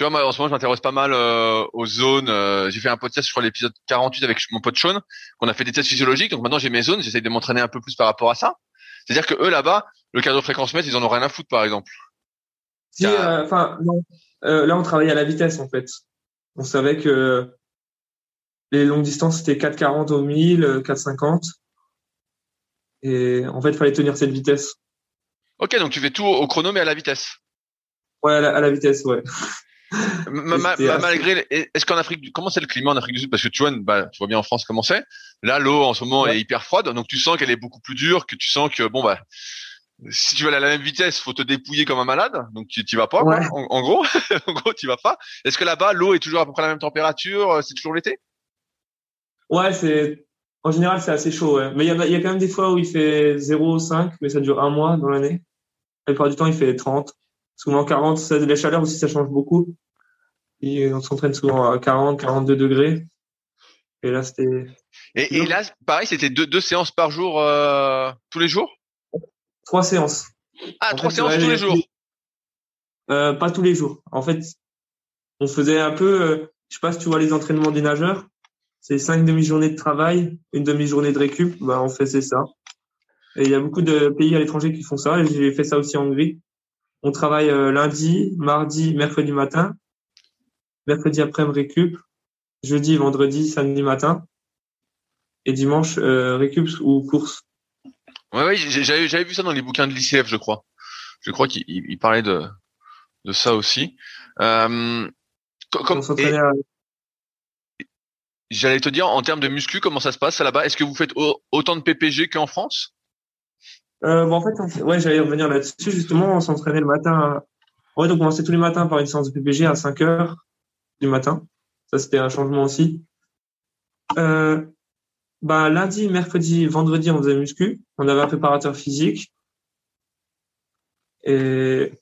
tu vois, moi, en ce moment, je m'intéresse pas mal euh, aux zones. Euh, j'ai fait un podcast, crois, l'épisode 48 avec mon pote Sean, qu'on a fait des tests physiologiques. Donc maintenant, j'ai mes zones, j'essaie de m'entraîner un peu plus par rapport à ça. C'est-à-dire que eux, là-bas, le cardio fréquence mètre, ils en ont rien à foutre, par exemple. Si, euh, enfin, non. là, on travaillait à la vitesse, en fait. On savait que les longues distances, c'était 4,40 au 1000, 4,50. Et en fait, il fallait tenir cette vitesse. Ok, donc tu fais tout au chrono, mais à la vitesse. Ouais, à la, à la vitesse, ouais. Malgré, est-ce qu'en Afrique, comment c'est le climat en Afrique du Sud? Parce que tu vois, bah, tu vois bien en France comment c'est. Là, l'eau en ce moment est hyper froide, donc tu sens qu'elle est beaucoup plus dure, que tu sens que bon bah, si tu vas aller à la même vitesse, faut te dépouiller comme un malade, donc tu y vas pas. En, gros, en gros, tu vas pas. Est-ce que là-bas, l'eau est toujours à peu près la même température euh, C'est toujours l'été? Ouais, c'est en général c'est assez chaud. Ouais. Mais il y a, y a, quand même des fois où il fait 0,5, mais ça dure un mois dans l'année. La plupart du temps, il fait 30. Souvent 40, ça, la chaleur aussi, ça change beaucoup. Et on s'entraîne souvent à 40, 42 degrés. Et là, c'était. Et, et, là, pareil, c'était deux, deux séances par jour, euh, tous les jours? Trois séances. Ah, trois séances tous les jours euh, Pas tous les jours. En fait, on faisait un peu, euh, je sais pas si tu vois les entraînements des nageurs, c'est cinq demi-journées de travail, une demi-journée de récup, bah, on faisait ça. Et il y a beaucoup de pays à l'étranger qui font ça, et j'ai fait ça aussi en Hongrie. On travaille euh, lundi, mardi, mercredi matin, mercredi après-midi récup, jeudi, vendredi, samedi matin, et dimanche euh, récup ou course. Ouais, ouais, j'avais, j'avais vu ça dans les bouquins de l'ICF, je crois. je crois qu'il parlait de de ça aussi. Euh, comme, J'allais te dire, en termes de muscu, comment ça se passe là-bas? Est-ce que vous faites autant de PPG qu'en France? Euh, bon, en fait, ouais, j'allais revenir là-dessus. Justement, on s'entraînait le matin. Ouais, donc on commençait tous les matins par une séance de PPG à 5 heures du matin. Ça, c'était un changement aussi. Euh, bah, lundi, mercredi, vendredi, on faisait muscu. On avait un préparateur physique. Et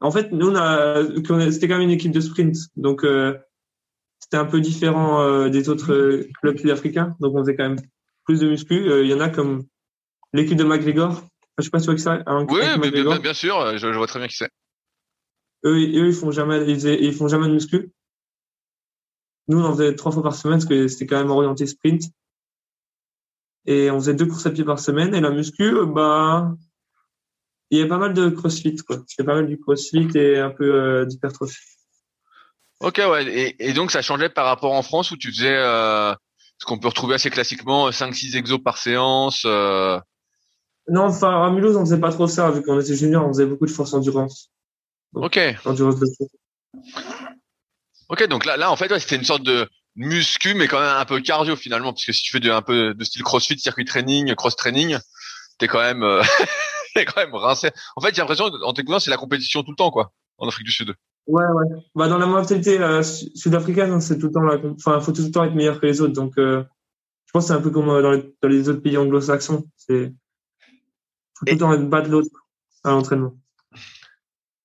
en fait, nous, on a, c'était quand même une équipe de sprint. Donc, euh, c'était un peu différent euh, des autres clubs sud-africains. Donc, on faisait quand même plus de muscu. Euh, il y en a comme l'équipe de McGregor. Je sais pas si tu vois que ça. oui, mais bien, sûr, je, vois très bien qui c'est. Eux, eux, ils font jamais, ils, ils, font jamais de muscu. Nous, on en faisait trois fois par semaine parce que c'était quand même orienté sprint. Et on faisait deux courses à pied par semaine. Et la muscu, bah, il y a pas mal de crossfit, quoi. C'est pas mal du crossfit et un peu euh, d'hypertrophie. Ok, ouais. Et, et, donc, ça changeait par rapport en France où tu faisais euh, ce qu'on peut retrouver assez classiquement, 5-6 exos par séance. Euh... Non, enfin, à Mulhouse, on faisait pas trop ça. Vu qu'on était junior, on faisait beaucoup de force endurance. ok. Endurance Ok, donc là, là, en fait, ouais, c'était une sorte de muscu, mais quand même un peu cardio finalement, parce que si tu fais de, un peu de style CrossFit, circuit training, cross training, t'es quand même euh, c'est quand même rincé. En fait, j'ai l'impression en t'écoutant, c'est la compétition tout le temps, quoi, en Afrique du Sud. Ouais, ouais. Bah, dans la mentalité euh, sud-africaine, c'est tout le temps enfin, faut tout le temps être meilleur que les autres. Donc, euh, je pense que c'est un peu comme euh, dans, les, dans les autres pays anglo-saxons. C'est, tout le temps être bas de l'autre à l'entraînement.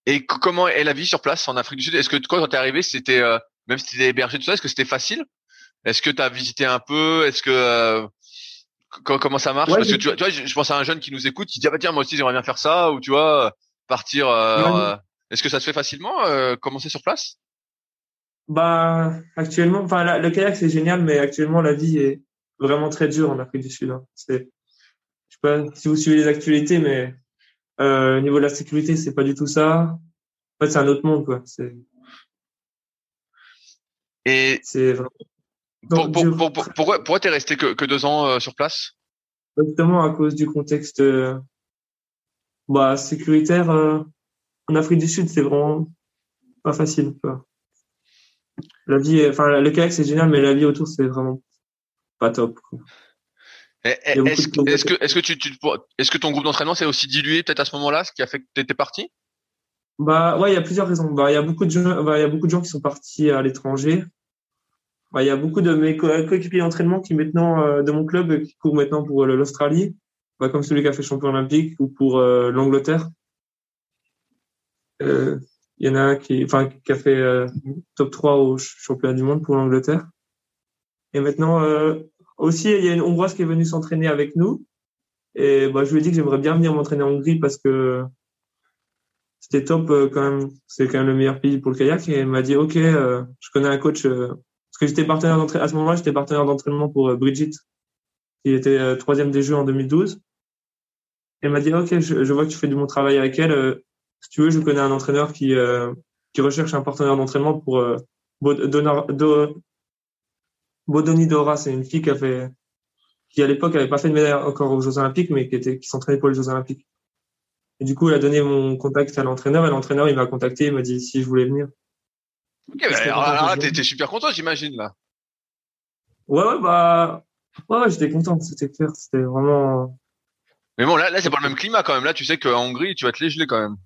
Et comment est la vie sur place en Afrique du Sud? Est-ce que quand t'es arrivé, c'était euh, même si t'étais hébergé tout ça, est-ce que c'était facile? Est-ce que t'as visité un peu? Est-ce que comment ça marche? Parce que tu vois, tu vois, je pense à un jeune qui nous écoute, qui dit ah bah tiens moi aussi j'aimerais bien faire ça ou tu vois partir. Euh, Est-ce que ça se fait facilement euh, Commencer sur place? Bah actuellement, enfin le kayak c'est génial, mais actuellement la vie est vraiment très dure en Afrique du Sud. Hein. C'est, sais pas si vous suivez les actualités, mais euh, au niveau de la sécurité c'est pas du tout ça. En fait c'est un autre monde quoi. C'est et c'est vraiment pour, pour, pour, pourquoi pourquoi t'es resté que, que deux ans euh, sur place? Justement à cause du contexte euh, bah, sécuritaire en Afrique du Sud, c'est vraiment pas facile. Quoi. La vie, enfin le kayak c'est génial, mais la vie autour c'est vraiment pas top. Est-ce que est-ce que est-ce que tu, tu est-ce que ton groupe d'entraînement s'est aussi dilué peut-être à ce moment-là, ce qui a fait que tu étais parti? Bah ouais, il y a plusieurs raisons. Bah il y a beaucoup de gens, bah, il y a beaucoup de gens qui sont partis à l'étranger bah, il y a beaucoup de mes coéquipiers d'entraînement qui maintenant euh, de mon club qui courent maintenant pour euh, l'Australie, bah, comme celui qui a fait champion olympique ou pour euh, l'Angleterre. Il y en a un qui, enfin, qui a fait top 3 au championnat du monde pour l'Angleterre. Et maintenant aussi, il y a une Hongroise qui est venue s'entraîner avec nous. Et bah, je lui ai dit que j'aimerais bien venir m'entraîner en Hongrie parce que c'était top quand même. C'est quand même le meilleur pays pour le kayak. Et elle m'a dit, OK, je connais un coach parce que j'étais partenaire d'entraînement, à ce moment-là, j'étais partenaire d'entraînement pour euh, Brigitte, qui était euh, troisième des Jeux en 2012. Elle m'a dit, OK, je, vois que tu fais du bon travail avec elle. Euh, si tu veux, je connais un entraîneur qui, qui recherche un partenaire d'entraînement pour Bodoni Dora. C'est une fille qui a fait, qui à l'époque avait pas fait de médaille encore aux Jeux Olympiques, mais qui était, qui s'entraînait pour les Jeux Olympiques. Et du coup, elle a donné mon contact à l'entraîneur et l'entraîneur, il m'a contacté, il m'a dit si je voulais venir. Ok, bah, alors, là, t'es super content, j'imagine, là. Ouais, ouais, bah, ouais, ouais j'étais content, c'était clair, c'était vraiment. Mais bon, là, là, c'est pas le même climat quand même. Là, tu sais qu'en Hongrie, tu vas te les geler quand même.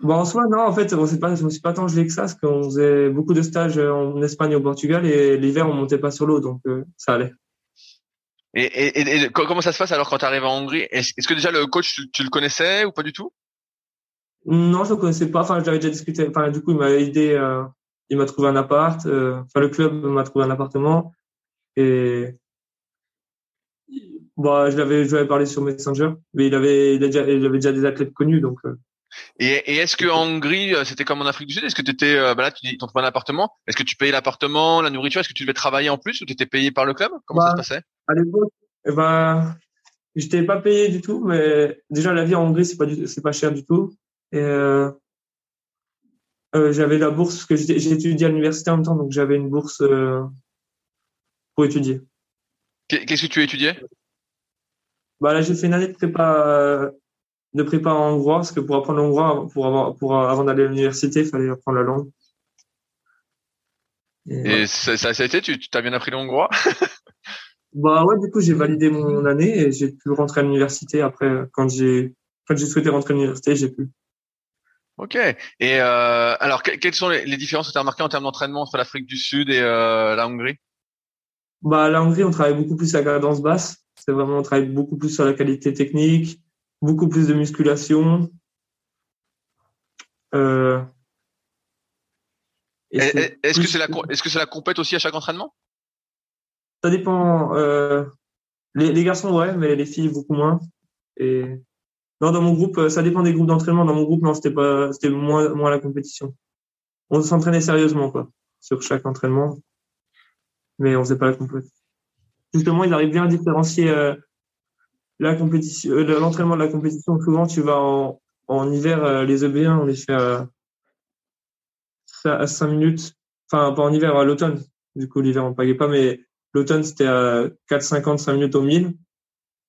Bon, bah, en soi, non, en fait, on s'est pas, je me suis pas tant gelé que ça, parce qu'on faisait beaucoup de stages en Espagne et au Portugal, et l'hiver, on montait pas sur l'eau, donc euh, ça allait. Et, et, et, comment ça se passe alors quand tu arrives en Hongrie? Est-ce que déjà le coach, tu, tu, le connaissais ou pas du tout? Non, je ne connaissais pas. Enfin, j'avais déjà discuté. Enfin, du coup, il m'a aidé. Euh, il m'a trouvé un appart. Euh, enfin, le club m'a trouvé un appartement. Et bah, je l'avais, je lui avais parlé sur Messenger, mais il avait, il, déjà, il avait déjà des athlètes connus, donc. Euh. Et, et est-ce que en Hongrie, c'était comme en Afrique du Sud Est-ce que tu étais, bah là, tu dis, trouvé un appartement. Est-ce que tu payais l'appartement, la nourriture Est-ce que tu devais travailler en plus ou tu étais payé par le club? Comment ça se bah, passait? À l'époque, eh ben, j'étais pas payé du tout, mais déjà la vie en Hongrie, c'est pas c'est pas cher du tout. Et euh, euh, j'avais la bourse parce que j'ai étudié à l'université en même temps, donc j'avais une bourse euh, pour étudier. Qu'est-ce que tu étudiais? Bah là, j'ai fait une année de prépa de prépa en hongrois, parce que pour apprendre l'hongrois, pour avoir, pour, avant d'aller à l'université, il fallait apprendre la langue. Et, ça, ça, a été, tu as bien appris le hongrois Bah ouais, du coup, j'ai validé mon année et j'ai pu rentrer à l'université après, quand j'ai, quand j'ai souhaité rentrer à l'université, j'ai pu. Ok. Et euh, alors, quelles sont les, les différences que tu as remarquées en termes d'entraînement entre l'Afrique du Sud et euh, la Hongrie? Bah, la Hongrie, on travaille beaucoup plus à cadence basse. C'est vraiment, on travaille beaucoup plus sur la qualité technique, beaucoup plus de musculation. Euh, est-ce que c'est la, compète aussi à chaque entraînement? Ça dépend. Euh, les, les garçons, ouais, mais les filles beaucoup moins. Et non, dans mon groupe, euh, ça dépend des groupes d'entraînement. Dans mon groupe, non, c'était pas, c'était moins, moins la compétition. On s'entraînait sérieusement, quoi, sur chaque entraînement, mais on faisait pas la compétition. Justement, ils arrivent bien à différencier euh, la compétition, euh, l'entraînement de la compétition. Souvent, tu vas en, hiver, euh, les EB1, on les fait à, à 5 minutes. Enfin, pas en hiver, à l'automne. Du coup, l'hiver, on pagait pas, mais l'automne, c'était à 4,50, 5 minutes au 1000.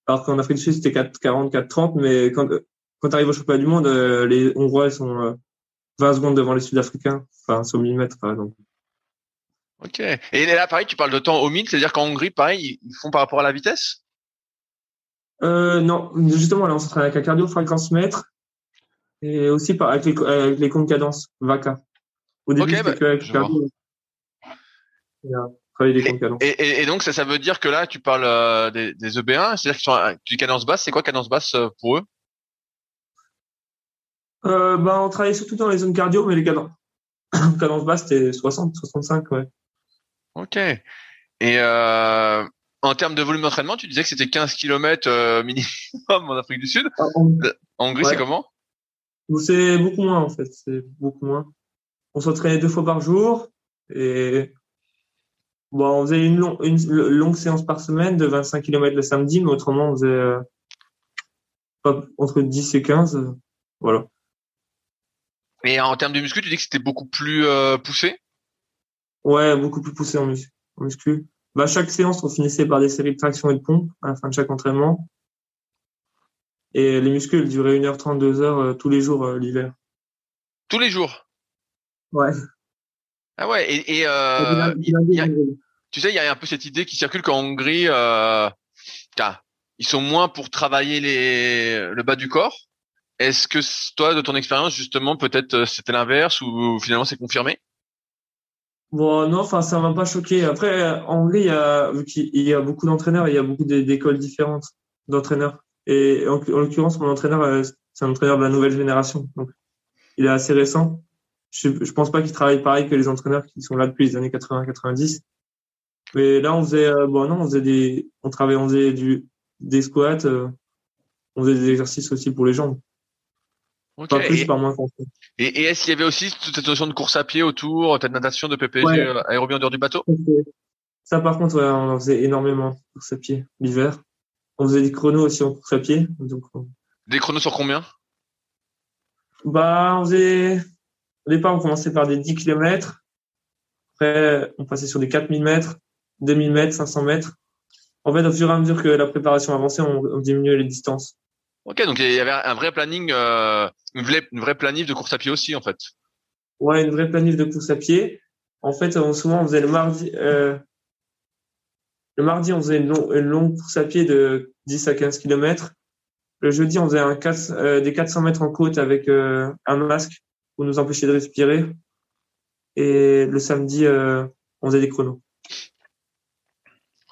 Alors qu'en Afrique du Sud, c'était 4,40, 4,30. Mais quand, quand tu arrives au championnat du monde, euh, les Hongrois, ils sont 20 secondes devant les Sud-Africains. Enfin, c'est au millimètre, par exemple. Ok. Et là, pareil, tu parles de temps au 1000, c'est-à-dire qu'en Hongrie, pareil, ils font par rapport à la vitesse? Euh, Non, justement, là, on s'entraîne avec un cardio fréquence mètre et aussi par, avec, les, avec les comptes cadence, VACA. Au début, okay, bah, avec le cardio. Et, et, et, donc ça, ça veut dire que là, tu parles euh, des, des EB1, c'est-à-dire qu'ils sont du cadence basse. C'est quoi cadence basse euh, pour eux? Euh, ben, on travaille surtout dans les zones cardio, mais les cadences, cadence basse, c'était 60, 65, ouais. Ok. Et euh, en termes de volume d'entraînement, tu disais que c'était 15 km euh, minimum en Afrique du Sud. Ah, en, Hongrie, c'est comment? C'est beaucoup moins en fait. C'est beaucoup moins. On s'entraînait deux fois par jour et bon, on faisait une, long, une, longue séance par semaine de 25 km le samedi, mais autrement on faisait euh, entre 10 et 15. Euh, voilà. Et en termes de muscu, tu dis que c'était beaucoup plus euh, poussé? Ouais, beaucoup plus poussé en muscu. En muscu. Bah, chaque séance, on finissait par des séries de traction et de pompes à la fin de chaque entraînement. Et les muscles duraient 1h30, 2h euh, tous les jours euh, l'hiver. Tous les jours? Ouais. Ah ouais, et, et euh, tu sais, il y a un peu cette idée qui circule qu'en Hongrie, euh, ils sont moins pour travailler les, le bas du corps. Est-ce que toi, de ton expérience, justement, peut-être c'était l'inverse ou finalement c'est confirmé? Bon, non, enfin, ça m'a pas choqué. Après, en Hongrie, il y a, il y a beaucoup d'entraîneurs, il y a beaucoup d'écoles différentes d'entraîneurs. Et en, l'occurrence, mon entraîneur, euh, c'est un entraîneur de la nouvelle génération. Donc, il est assez récent. Je, je pense pas qu'il travaille pareil que les entraîneurs qui sont là depuis les années 80-90. Mais là, on faisait, euh, bon, non, on faisait des, on travaillait, on faisait du, des squats, euh, on faisait des exercices aussi pour les jambes. Pas plus, et, pas moins et, et est-ce qu'il y avait aussi toute cette notion de course à pied autour, de natation, de PPG, ouais. euh, aérobie en dehors du bateau? Ça, par contre, ouais, on en faisait énormément, course à pied, l'hiver. On faisait des chronos aussi en course à pied. Donc, on... Des chronos sur combien? Bah, on faisait... Au départ, on commençait par des 10 km. Après, on passait sur des 4000 mètres, 2000 mètres, 500 mètres. En fait, au fur et à mesure que la préparation avançait, on, on diminuait les distances. Ok, donc il y avait un vrai planning, euh, une, vraie, une vraie planif de course à pied aussi, en fait. Ouais, une vraie planif de course à pied. En fait, on, souvent, on faisait le mardi. Euh, le mardi, on faisait une, long, une, longue course à pied de 10 à 15 km. Le jeudi, on faisait un 4, euh, des 400 mètres en côte avec euh, un masque pour nous empêcher de respirer. Et le samedi, euh, on faisait des chronos.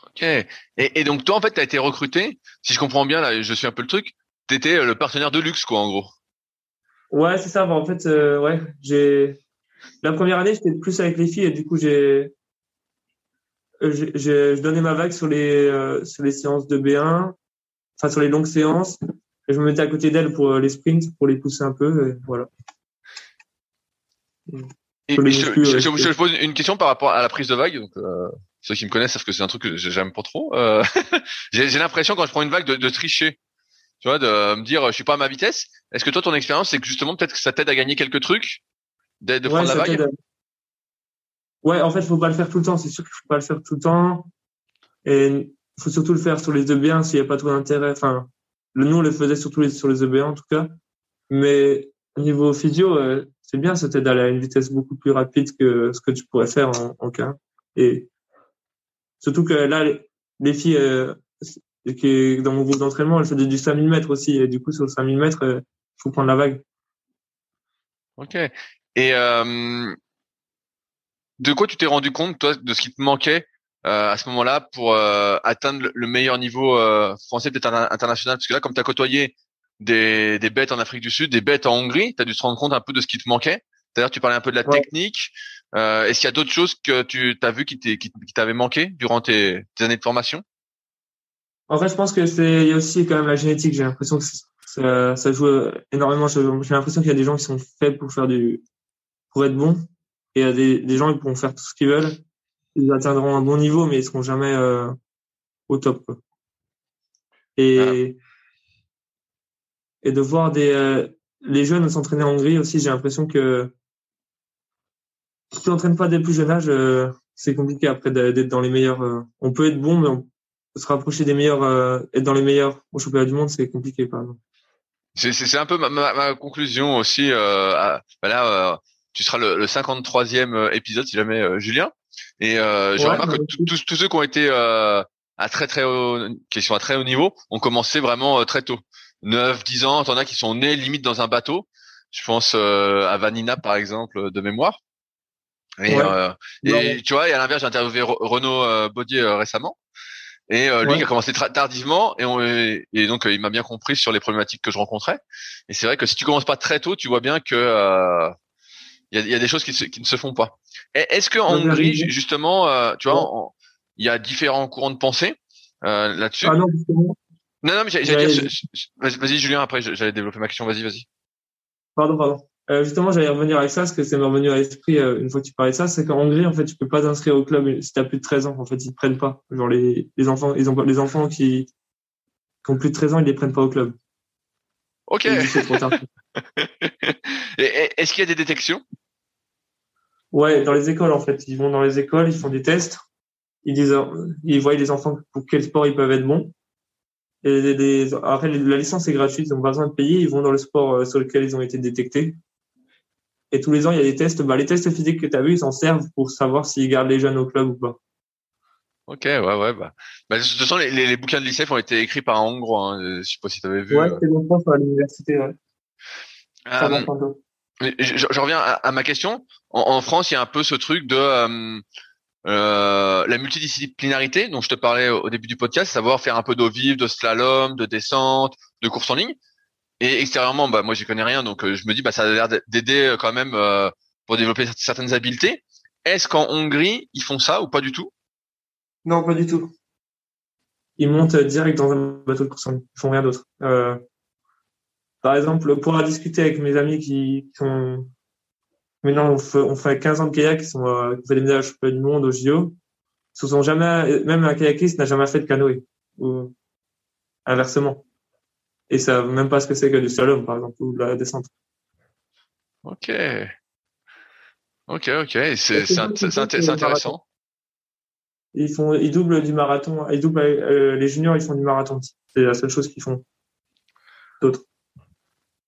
Ok. Et, et donc toi, en fait, tu as été recruté. Si je comprends bien, là, je suis un peu le truc t'étais euh, le partenaire de luxe, quoi, en gros. Ouais, c'est ça. Bah, en fait, euh, ouais, j'ai la première année, j'étais plus avec les filles et du coup, j'ai euh, je donnais ma vague sur les euh, sur les séances de B1, enfin sur les longues séances. Et je me mettais à côté d'elles pour les sprints, pour les pousser un peu, et voilà. Et, je, je, je, je, pose une question par rapport à la prise de vague. Donc, euh, ceux qui me connaissent savent que c'est un truc que j'aime pas trop. J'ai l'impression quand je prends une vague de, de tricher tu vois, de me dire je suis pas à ma vitesse. Est-ce que toi ton expérience c'est que justement peut-être que ça t'aide à gagner quelques trucs, de, de prendre la vague? Ouais, en fait, faut pas le faire tout le temps. C'est sûr qu'il faut pas le faire tout le temps. Et faut surtout le faire sur les deux biens s'il n'y a pas trop d'intérêt. Enfin, le nous on le faisait surtout les, sur les EB1 en tout cas. Mais au niveau physio, euh, c'est bien, c'était d'aller à une vitesse beaucoup plus rapide que ce que tu pourrais faire en, en cas. Et surtout que là, les, filles euh, qui dans mon groupe d'entraînement, elles faisaient du 5000 mètres aussi. Et du coup, sur le 5000 mètres, il faut prendre la vague. Ok. Et euh, de quoi tu t'es rendu compte, toi, de ce qui te manquait euh, à ce moment-là pour euh, atteindre le meilleur niveau euh, français, peut-être international? Parce que là, comme tu as côtoyé des, des bêtes en Afrique du Sud, des bêtes en Hongrie, tu as dû te rendre compte un peu de ce qui te manquait. D'ailleurs, tu parlais un peu de la technique. Est-ce qu'il y a d'autres choses que tu as vu qui t'avaient manqué durant tes, années de formation? En fait, je pense que c'est il y a aussi quand même la génétique. J'ai l'impression que ça, ça joue énormément. J'ai l'impression qu'il y a des gens qui sont faits pour faire du pour être bons et il y a des, gens qui pourront faire tout ce qu'ils veulent ils atteindront un bon niveau, mais ils seront jamais euh, au top. Quoi. Et et de voir des euh, les jeunes s'entraîner en Hongrie aussi, j'ai l'impression que si tu n'entraînes pas dès le plus jeune âge, euh, c'est compliqué après d'être dans les meilleurs. on peut être bon, mais on se rapprocher des meilleurs, être dans les meilleurs au championnat du monde, c'est compliqué par exemple. C'est un peu ma, ma, conclusion aussi. bah là, tu seras le, le 53e épisode si jamais Julien. Et euh, je remarque que tous, tous ceux qui ont été euh, à très très haut, qui sont à très haut niveau, ont commencé vraiment euh, très tôt. 9, 10 ans, t'en as qui sont nés limite dans un bateau. Je pense euh, à Vanina par exemple de mémoire. Et, euh, et tu vois, et à l'inverse, j'ai interviewé Renaud euh, Baudier récemment. Et lui qui a commencé tardivement et, on, et, donc il m'a bien compris sur les problématiques que je rencontrais. Et c'est vrai que si tu commences pas très tôt, tu vois bien que il y a, y a, des choses qui, qui ne se font pas. Est-ce que en Hongrie, justement, euh, tu vois, il y a différents courants de pensée euh, là-dessus? Ah non, non, non, mais j'allais dire, vas-y, Julien, après, j'allais développer ma question. Vas-y, vas-y. Pardon, pardon. Euh, justement, j'allais revenir avec ça, parce que c'est revenu à l'esprit euh, une fois que tu parlais de ça, c'est qu'en Hongrie, en fait, tu peux pas t'inscrire au club si tu as plus de 13 ans. En fait, ils te prennent pas. Genre les, les enfants, ils ont les enfants qui, qui ont plus de 13 ans, ils les prennent pas au club. Ok. Est-ce qu'il y a des détections? Ouais, dans les écoles en fait. Ils vont dans les écoles, ils font des tests. Ils disent, ils voient les enfants pour quel sport ils peuvent être bons. Et les, après, la licence est gratuite, ils ont pas besoin de payer. Ils vont dans le sport euh, sur lequel ils ont été détectés. Et tous les ans, il y a des tests. Bah, les tests physiques que tu as vus, ils s'en servent pour savoir s'ils gardent les jeunes au club ou pas. Ok, ouais, ouais. Bah. bah de toute façon, les, les, bouquins de l'ICF ont été écrits par un Hongrois. Hein. Je sais pas si tu avais vu. Ouais, euh. c'est mon prof à l'université. Ouais. Euh, je, reviens à, ma question. En, France, il y a un peu ce truc de euh, euh, la multidisciplinarité dont je te parlais au, début du podcast, savoir faire un peu d'eau vive, de slalom, de descente, de course en ligne. Et extérieurement, bah moi j'y connais rien, donc je me dis bah ça a l'air d'aider quand même pour développer certaines habiletés. Est-ce qu'en Hongrie ils font ça ou pas du tout? Non, pas du tout. Ils montent direct dans un bateau de course en. Ils font rien d'autre. Euh, par exemple, pour discuter avec mes amis qui, sont maintenant on fait, on fait 15 ans de kayak, qui sont euh, qui fait des médailles du monde au JO, ce sont jamais même un kayakiste n'a jamais fait de canoë ou inversement. Et ça même pas ce que c'est que du slalom par exemple ou de la descente. Ok. Ok, ok, c'est intéressant. Ils font, ils doublent du marathon, ils doublent euh, les juniors, ils font du marathon. C'est la seule chose qu'ils font. D'autres.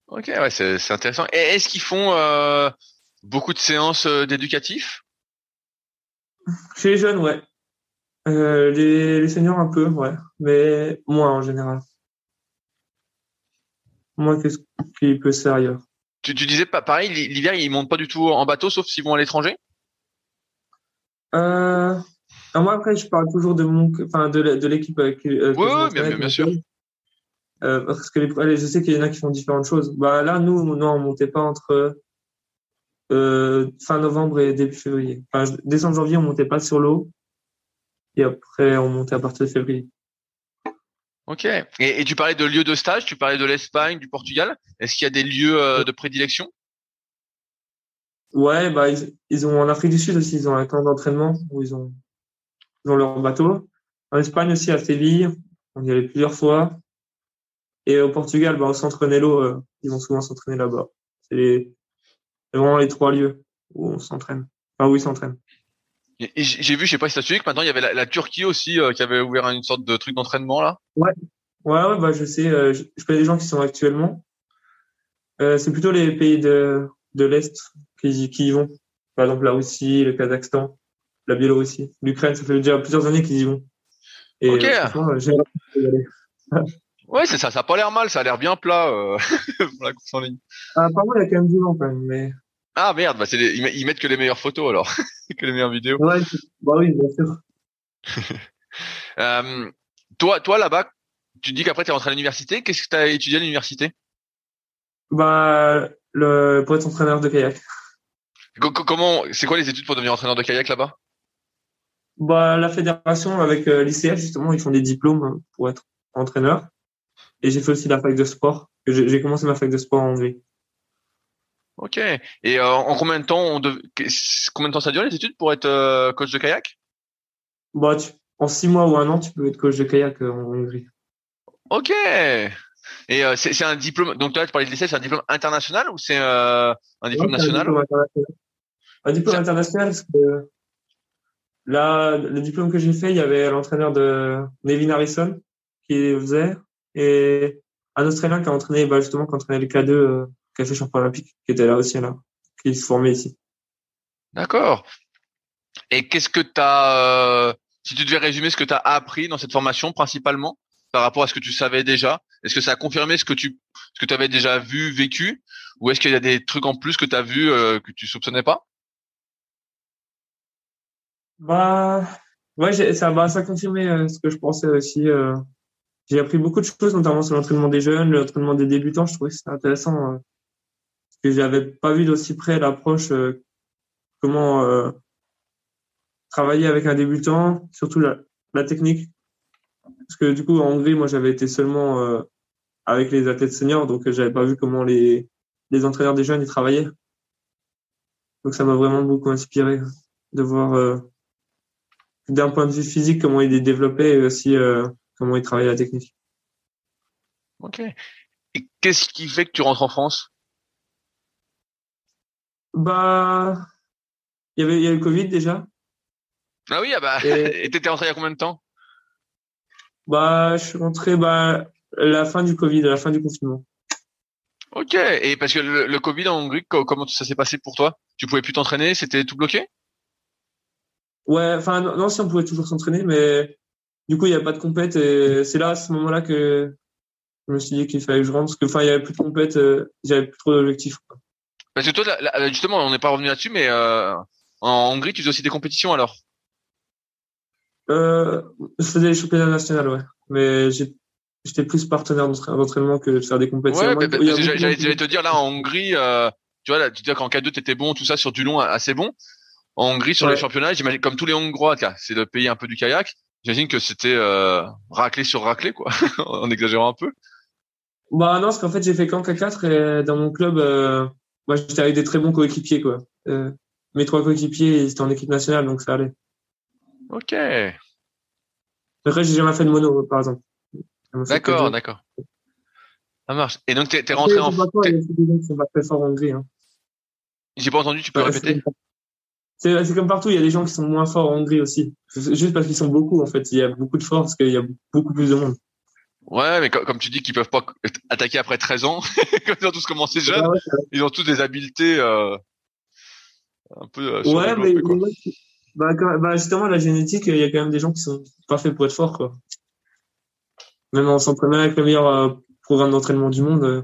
Ok, ouais, c'est intéressant. Et est-ce qu'ils font euh, beaucoup de séances euh, d'éducatifs? Chez les jeunes, ouais. Euh, les, les, seniors un peu, ouais, mais moins en général. Moins que ce qui peut se faire ailleurs. Tu, tu disais pas pareil, l'hiver ils montent pas du tout en bateau, sauf s'ils vont à l'étranger? Euh, moi après, je parle toujours de mon, enfin de, l'équipe avec. Euh, oui, bien, bien sûr. Euh, parce que les, je sais qu'il y en a qui font différentes choses. Bah là, nous, non, on montait pas entre euh, fin novembre et début février. Enfin, décembre janvier, on montait pas sur l'eau, et après, on montait à partir de février. Ok. Et, et, tu parlais de lieux de stage, tu parlais de l'Espagne, du Portugal. Est-ce qu'il y a des lieux euh, de prédilection? Ouais, bah ils, ont en Afrique du Sud aussi, ils ont un camp d'entraînement où ils ont, ils ont leur bateau. En Espagne aussi à Séville, on y allait plusieurs fois. Et au Portugal, bah, au centre Nelo, euh, ils vont souvent s'entraîner là-bas. C'est vraiment les trois lieux où on s'entraîne. Enfin, où ils s'entraînent. J'ai vu, je sais pas si tu as suivi que maintenant il y avait la, Turquie aussi euh, qui avait ouvert une sorte de truc d'entraînement là. Ouais. Ouais, ouais, bah je sais. euh, je, je connais des gens qui sont actuellement. Euh, c'est plutôt les pays de de l'est qui, y- qui y vont. Par exemple, la Russie, le Kazakhstan, la Biélorussie, l'Ukraine. Ça fait déjà plusieurs années qu'ils y vont. Et Ok. euh. Ouais, c'est ça. Ça a pas l'air mal. Ça a l'air bien plat euh, pour la course en ligne. Ah, apparemment, il y a quand même du vent quand même. Mais Ah merde, bah c'est ils, met- ils mettent que les meilleures photos alors, que les meilleures vidéos. ouais, bah oui, bien sûr. Euh, toi, toi là-bas, tu dis qu'après tu es rentré à l'université. Qu'est-ce que tu as étudié à l'université? Bah le pour être entraîneur de kayak. Co- co- Comment, c'est quoi les études pour devenir entraîneur de kayak là-bas? Bah la fédération avec euh, l'ICF justement, ils font des diplômes pour être entraîneur. Et j'ai fait aussi la fac de sport. J'ai commencé ma fac de sport en Hongrie. Ok. Et euh, en combien de temps on dev... qu'est- combien de temps ça dure les études pour être euh, coach de kayak? Bah, tu- en six mois ou un an, tu peux être coach de kayak euh, en Hongrie. Ok. Et c'est un diplôme. Donc là, tu parlais de lycée, c'est un diplôme international ou c'est un diplôme Ouais, national Un diplôme international. Un diplôme international, parce que là, le diplôme que j'ai fait, il y avait l'entraîneur de Nevin Harrison qui faisait et un Australien qui a entraîné, bah, justement, qui a entraîné le K2, euh, qui a fait champion olympique, qui était là aussi, là, qui se formait ici. D'accord. Et qu'est-ce que tu as, si tu devais résumer ce que tu as appris dans cette formation principalement par rapport à ce que tu savais déjà, est-ce que ça a confirmé ce que tu ce que tu avais déjà vu, vécu, ou est-ce qu'il y a des trucs en plus que tu as vu euh, que tu soupçonnais pas? Bah, ouais, ça, bah, ça a confirmé euh, ce que je pensais aussi. euh. J'ai appris beaucoup de choses, notamment sur l'entraînement des jeunes, l'entraînement des débutants. Je trouvais que c'était intéressant euh, que j'avais pas vu d'aussi près l'approche, euh, comment euh, travailler avec un débutant, surtout la, la technique. Parce que du coup, en Hongrie, moi, j'avais été seulement euh, avec les athlètes seniors, donc euh, j'avais pas vu comment les les entraîneurs des jeunes ils travaillaient. Donc ça m'a vraiment beaucoup inspiré de voir. euh, d'un point de vue physique comment il est développé et aussi euh, comment il travaille la technique. Ok. Et qu'est-ce qui fait que tu rentres en France? Bah, il y avait il y a eu le Covid déjà. Ah oui, ah bah, Et- t'étais rentré il y a combien de temps? Bah, je suis rentré bah la fin du Covid, la fin du confinement. Ok. Et parce que le, le Covid en Hongrie, co- comment ça s'est passé pour toi? Tu pouvais plus t'entraîner, c'était tout bloqué? Ouais, enfin non, si on pouvait toujours s'entraîner, mais du coup il y a pas de compète et c'est là à ce moment-là que je me suis dit qu'il fallait que je rentre parce que enfin il y avait plus de compète, euh, j'avais plus trop d'objectifs. Parce que toi, là- là, justement, on n'est pas revenu là-dessus, mais euh, en Hongrie, tu faisais aussi des compétitions alors? Euh, je faisais les championnats nationaux, ouais, mais j'étais plus partenaire d'entra- d'entraînement que de faire des compétitions. Ouais, bah, beaucoup j'allais qui- te dire là en Hongrie, euh, tu vois là, tu dis qu'en K2 t'étais bon, tout ça sur du long assez bon. En Hongrie sur Ouais. les championnats, j'imagine comme tous les Hongrois, c'est le pays un peu du kayak. J'imagine que c'était euh, raclé sur raclé quoi, en exagérant un peu. Bah non, parce qu'en fait j'ai fait qu'en K4 et dans mon club, euh, moi j'étais avec des très bons coéquipiers quoi. Euh, mes trois coéquipiers ils étaient en équipe nationale donc ça allait. Ok, Après j'ai jamais fait de mono par exemple. J'ai d'accord, d'accord. Ça marche. Et donc t'es Après, rentré en, sont pas très forts Hongrie. Hein. j'ai pas entendu, tu peux Ouais, répéter? C'est comme partout, il y a des gens qui sont moins forts en Hongrie aussi. Juste parce qu'ils sont beaucoup en fait, il y a beaucoup de force parce qu'il y a beaucoup plus de monde. Ouais, mais co- comme tu dis qu'ils peuvent pas attaquer après 13 ans, comme ils ont tous commencé jeunes, ouais, ils ont tous des habiletés euh, un peu euh, Ouais, mais, quoi. bah, quand- bah, justement, la génétique, il y a quand même des gens qui sont pas faits pour être forts, quoi. Même en s'entraînant avec le meilleur euh, programme d'entraînement du monde, euh,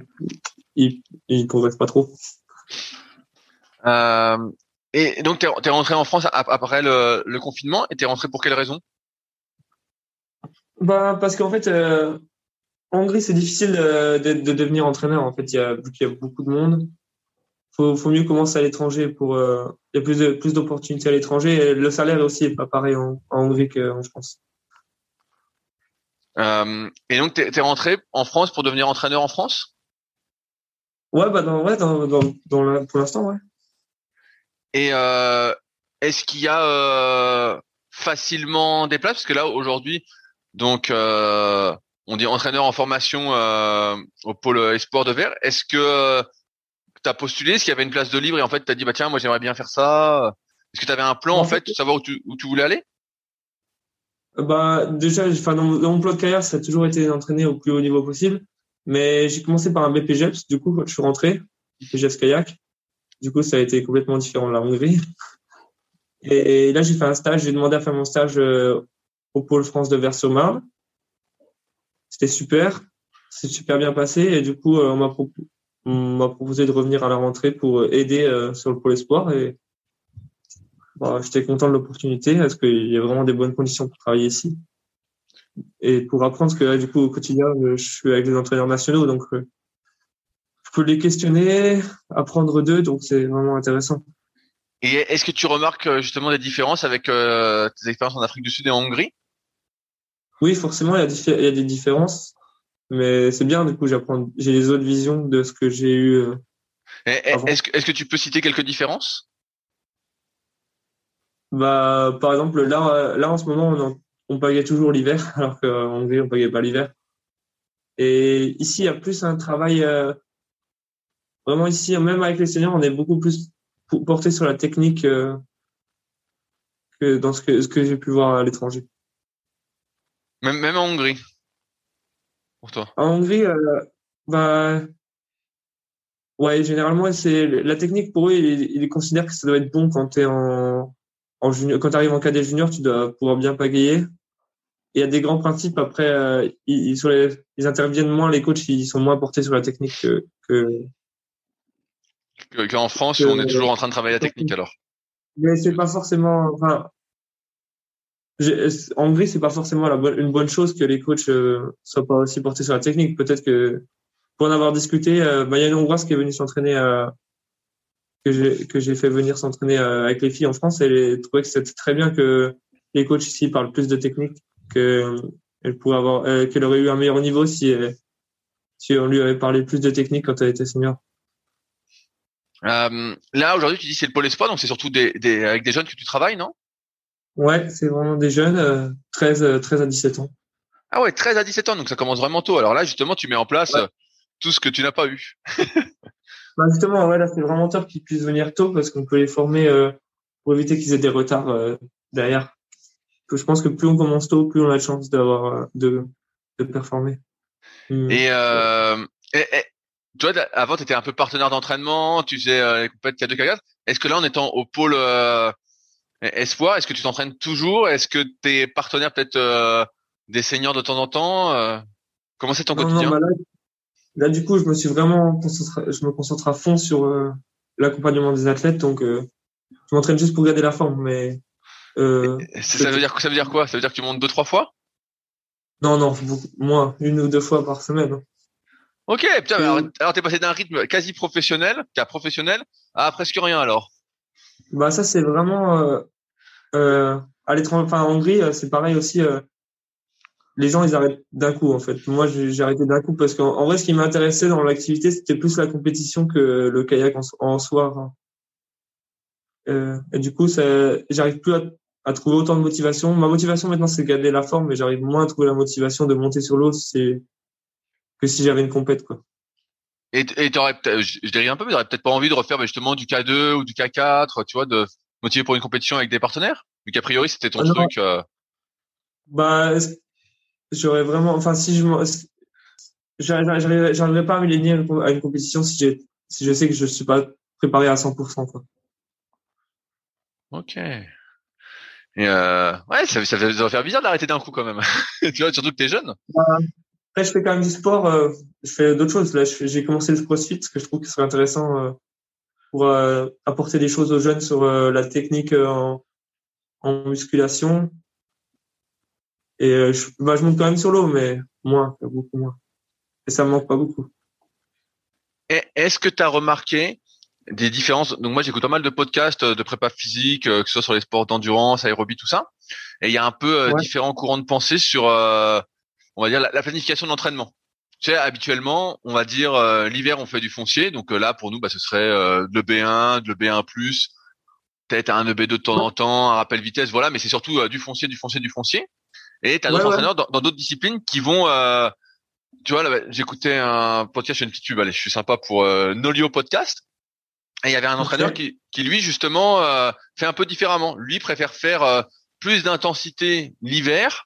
ils, ils progressent pas trop. Et donc, t'es es rentré en France ap- après le, le confinement et t'es rentré pour quelle raison? Bah, parce qu'en fait, euh, en Hongrie, c'est difficile euh, de, de devenir entraîneur. En fait, il y a, vu qu'il y a beaucoup de monde. Faut, faut mieux commencer à l'étranger pour, euh, il y a plus de, plus d'opportunités à l'étranger. Le salaire aussi est pas pareil en, en Hongrie qu'en France. euh, Et donc, t'es es rentré en France pour devenir entraîneur en France? Ouais, bah, dans, ouais, dans, dans, dans la- pour l'instant, ouais. Et euh, est-ce qu'il y a facilement des places? Parce que là, aujourd'hui, donc, euh, on dit entraîneur en formation euh, au pôle espoir de verre. Est-ce que tu as postulé? Est-ce qu'il y avait une place de libre et en fait, tu as dit, bah tiens, moi j'aimerais bien faire ça? Est-ce que tu avais un plan En en fait, fait- de savoir où tu, où tu voulais aller? Bah déjà, enfin dans, mon plan de carrière, ça a toujours été d'entraîner au plus haut niveau possible. Mais j'ai commencé par un BPGEPS, du coup, quand je suis rentré, BPGEPS kayak. Du coup, ça a été complètement différent de la Hongrie. Et, là, j'ai fait un stage, j'ai demandé à faire mon stage euh, au Pôle France de Vers-sur-Marne. C'était super, c'est super bien passé. Et du coup, euh, on m'a proposé de revenir à la rentrée pour aider euh, sur le Pôle Espoir. Et bah, j'étais content de l'opportunité parce qu'il y a vraiment des bonnes conditions pour travailler ici. Et pour apprendre, parce que là, du coup, au quotidien, je suis avec les entraîneurs nationaux, donc euh, je peux les questionner, apprendre d'eux, donc c'est vraiment intéressant. Et est-ce que tu remarques euh, justement des différences avec euh, tes expériences en Afrique du Sud et en Hongrie? Oui, forcément, il y, a il y a des différences, mais c'est bien, du coup, j'apprends, j'ai les autres visions de ce que j'ai eu. est-ce que, est-ce que tu peux citer quelques différences? Bah, par exemple, là, là en ce moment, on, on payait toujours l'hiver, alors qu'en Hongrie, on payait pas l'hiver. Et ici, il y a plus un travail. Euh, vraiment ici, même avec les seniors, on est beaucoup plus porté sur la technique euh, que dans ce que, ce que j'ai pu voir à l'étranger. Même, même en Hongrie, pour toi. En Hongrie, euh, bah, ouais, généralement, c'est la technique pour eux, ils, ils considèrent que ça doit être bon quand tu en quand tu arrives en cadet junior, tu dois pouvoir bien pagayer. Il y a des grands principes. Après, euh, ils, sur les, ils interviennent moins. Les coachs, ils sont moins portés sur la technique que. que Qu'en France, on est toujours en train de travailler la technique, alors. Mais c'est pas forcément. Enfin, en Hongrie, c'est pas forcément une bonne chose que les coachs euh, soient pas aussi portés sur la technique. Peut-être que pour en avoir discuté, euh, bah, il y a une Hongroise qui est venue s'entraîner à, que j'ai fait venir s'entraîner euh, avec les filles en France, elle trouvait que c'était très bien que les coachs ici parlent plus de technique, que elle pourrait avoir, euh, qu'elle aurait eu un meilleur niveau si euh, on lui avait parlé plus de technique quand elle était senior. Euh, là aujourd'hui, tu dis c'est le pôle espoir, donc c'est surtout avec des jeunes que tu travailles, non? Ouais, c'est vraiment des jeunes, euh, 13 13 à 17 ans. Ah ouais, 13 à 17 ans, donc ça commence vraiment tôt. Alors là, justement, tu mets en place tout ce que tu n'as pas eu. Bah justement, ouais, là, c'est vraiment top qu'ils puissent venir tôt parce qu'on peut les former euh, pour éviter qu'ils aient des retards euh, derrière. Je pense que plus on commence tôt, plus on a de chance d'avoir euh, de, de performer. Mmh. Et, euh, et, et, toi, avant, tu étais un peu partenaire d'entraînement, tu faisais euh, les compétitions de 4 Est-ce que là, en étant au pôle euh, espoir, est-ce que tu t'entraînes toujours? Est-ce que tu es partenaire peut-être des seniors de temps en temps Comment c'est ton non, quotidien? non, bah là, Là, du coup, je me suis vraiment concentré, je me concentre à fond sur euh, l'accompagnement des athlètes. Donc, euh, je m'entraîne juste pour garder la forme. Mais euh, ça, veut dire ça veut dire quoi? Ça veut dire que tu montes deux trois fois? Non, non, beaucoup, moins, une ou deux fois par semaine. Ok, putain, alors, alors t'es passé d'un rythme quasi professionnel, qu'à professionnel, à presque rien alors. Bah ça c'est vraiment euh, euh, à l'étranger, enfin en Hongrie, c'est pareil aussi. Euh, les gens ils arrêtent d'un coup en fait. Moi j'ai arrêté d'un coup parce qu'en vrai ce qui m'intéressait dans l'activité c'était plus la compétition que le kayak en, en soi. Euh, et du coup j'arrive plus à, trouver autant de motivation. Ma motivation maintenant c'est de garder la forme, mais j'arrive moins à trouver la motivation de monter sur l'eau que si j'avais une compète quoi. Et et t'aurais je, dirais un peu mais t'aurais peut-être pas envie de refaire bah, justement du K2 ou du K4, tu vois, de motiver pour une compétition avec des partenaires? Vu qu'a priori c'était ton ah, truc. Euh... Bah j'aurais vraiment, enfin, si je j'arriverais pas à m'aligner à une compétition si je sais que je suis pas préparé à 100%, quoi. Ok. Et euh, ouais, ça, ça, va faire bizarre d'arrêter d'un coup quand même. tu vois, surtout que t'es jeune. Après, je fais quand même du sport. Euh, je fais d'autres choses. Là, j'ai commencé le CrossFit, parce que je trouve que ce serait intéressant pour euh, apporter des choses aux jeunes sur euh, la technique en, en musculation. Et euh, je, bah, je monte quand même sur l'eau, mais moins, beaucoup moins. Et ça me manque pas beaucoup. Est-ce que tu as remarqué des différences? Donc moi, j'écoute pas mal de podcasts de prépa physique, euh, que ce soit sur les sports d'endurance, aérobie, tout ça. Et il y a un peu euh, ouais. différents courants de pensée sur, euh, on va dire, la, la planification de l'entraînement. Tu sais, habituellement, on va dire euh, l'hiver, on fait du foncier. Donc là, pour nous, bah, ce serait le B1, de le B1+, peut-être un EB2 de temps en temps, un rappel vitesse, voilà. Mais c'est surtout du foncier, du foncier, du foncier. Et tu as d'autres ouais, entraîneurs ouais. dans d'autres disciplines qui vont, euh, tu vois, j'écoutais un podcast sur une petite tube, allez, je suis sympa pour euh, Nolio Podcast. Et il y avait un entraîneur okay. qui, qui lui justement euh, fait un peu différemment. Lui préfère faire euh, plus d'intensité l'hiver.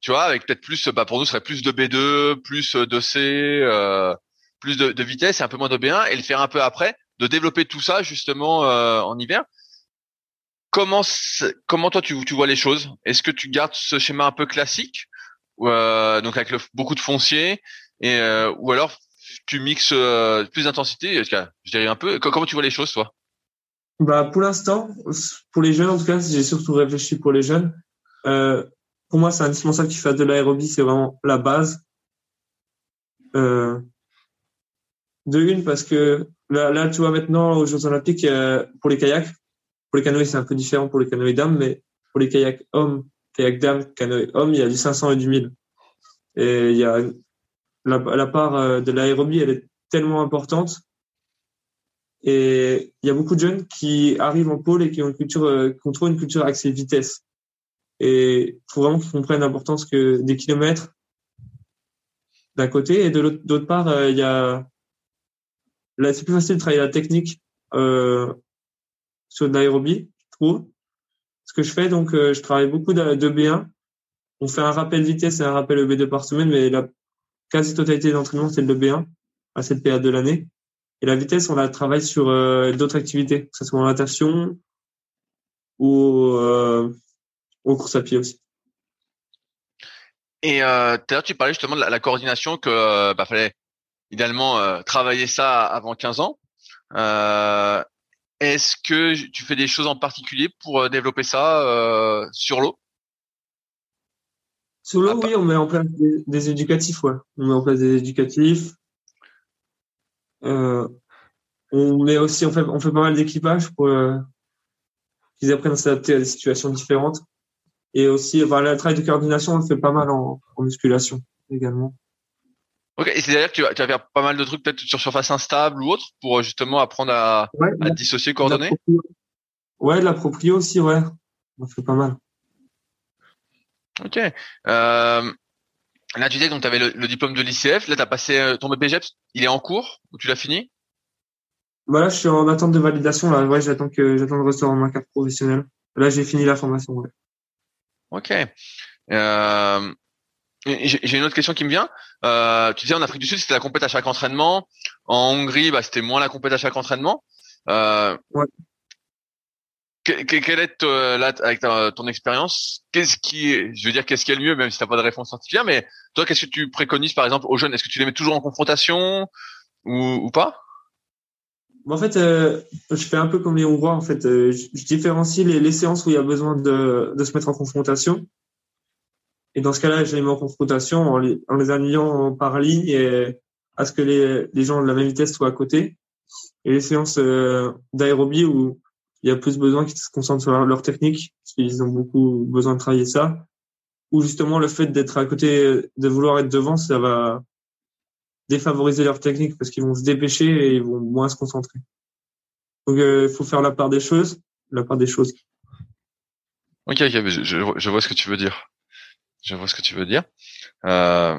Tu vois, avec peut-être plus, bah pour nous, ce serait plus de B2, plus de C, euh, plus de, de, vitesse et un peu moins de B1, et le faire un peu après, de développer tout ça justement euh, en hiver. Comment comment toi tu, tu vois les choses? Est-ce que tu gardes ce schéma un peu classique, euh, donc avec le, beaucoup de foncier, et euh, ou alors tu mixes euh, plus d'intensité Je dirais un peu. Comment tu vois les choses, toi? Bah pour l'instant, pour les jeunes en tout cas, j'ai surtout réfléchi pour les jeunes. Euh, pour moi, c'est indispensable qu'il fasse de l'aérobie, c'est vraiment la base. Euh, de une, parce que là, là, tu vois, maintenant, aux Jeux Olympiques, pour les kayaks, pour les canoës, c'est un peu différent pour les canoës dames, mais pour les kayaks hommes, kayak dames, canoës hommes, il y a du 500 et du 1000. Et il y a la, la part euh, de l'aérobie, elle est tellement importante. Et il y a beaucoup de jeunes qui arrivent en pôle et qui ont une culture, euh, qui ont trop une culture axée vitesse. Et il faut vraiment qu'ils comprennent l'importance que des kilomètres d'un côté et de l'autre, d'autre part, euh, il y a là c'est plus facile de travailler la technique euh, sur de l'aérobie, je trouve. Ce que je fais donc, euh, je travaille beaucoup de, de, B1. On fait un rappel vitesse et un rappel EB2 par semaine, mais la quasi totalité d'entraînement c'est le B1 à cette période de l'année. Et la vitesse, on la travaille sur euh, d'autres activités, que ce soit en natation ou euh, aux courses à pied aussi. Et euh, tu parlais justement de la, la coordination que euh, bah, fallait idéalement euh, travailler ça avant 15 ans. Euh, Est-ce que tu fais des choses en particulier pour développer ça euh, sur l'eau? Sur l'eau, ah, oui, on met en place des, des, éducatifs, ouais. On met en place des éducatifs. on met aussi, on fait, on fait pas mal d'équipage pour qu'ils apprennent à s'adapter à des situations différentes. Et aussi, le travail de coordination, on le fait pas mal en, en musculation également. Ok, et c'est-à-dire que tu vas, tu vas faire pas mal de trucs peut-être sur surface instable ou autre pour justement apprendre à, ouais, à dissocier, coordonner Ouais, de la proprio aussi, ouais. On fait pas mal. Ok. Euh, là, tu disais donc tu avais le, le, diplôme de l'ICF. Là, tu as passé euh, ton BPGEPS. Il est en cours ou tu l'as fini? Bah Là, je suis en attente de validation. Là, ouais, j'attends que j'attends de recevoir ma carte professionnelle. Là, j'ai fini la formation. Ouais. Ok. Euh, j'ai une autre question qui me vient. Euh, tu disais en Afrique du Sud, c'était la compète à chaque entraînement. En Hongrie, bah, c'était moins la compète à chaque entraînement. Euh, ouais. que, quelle est euh, là avec ta, ton expérience Qu'est-ce qui, est, je veux dire, qu'est-ce qui est le mieux, même si t'as pas de réponse scientifique, mais toi, qu'est-ce que tu préconises par exemple aux jeunes? Est-ce que tu les mets toujours en confrontation ou, ou pas? En fait, euh, je fais un peu comme les Hongrois. En fait, euh, je, je, différencie les, les, séances où il y a besoin de, de, se mettre en confrontation. Et dans ce cas-là, je les mets en confrontation en les, en les alignant par ligne et à ce que les, les gens de la même vitesse soient à côté. Et les séances euh, d'aérobie où il y a plus besoin qu'ils se concentrent sur leur technique, parce qu'ils ont beaucoup besoin de travailler ça. Ou justement, le fait d'être à côté, de vouloir être devant, ça va défavoriser leur technique parce qu'ils vont se dépêcher et ils vont moins se concentrer. Donc il euh, faut faire la part des choses, la part des choses. Ok, ok, je, je, vois ce que tu veux dire. Je vois ce que tu veux dire. Euh,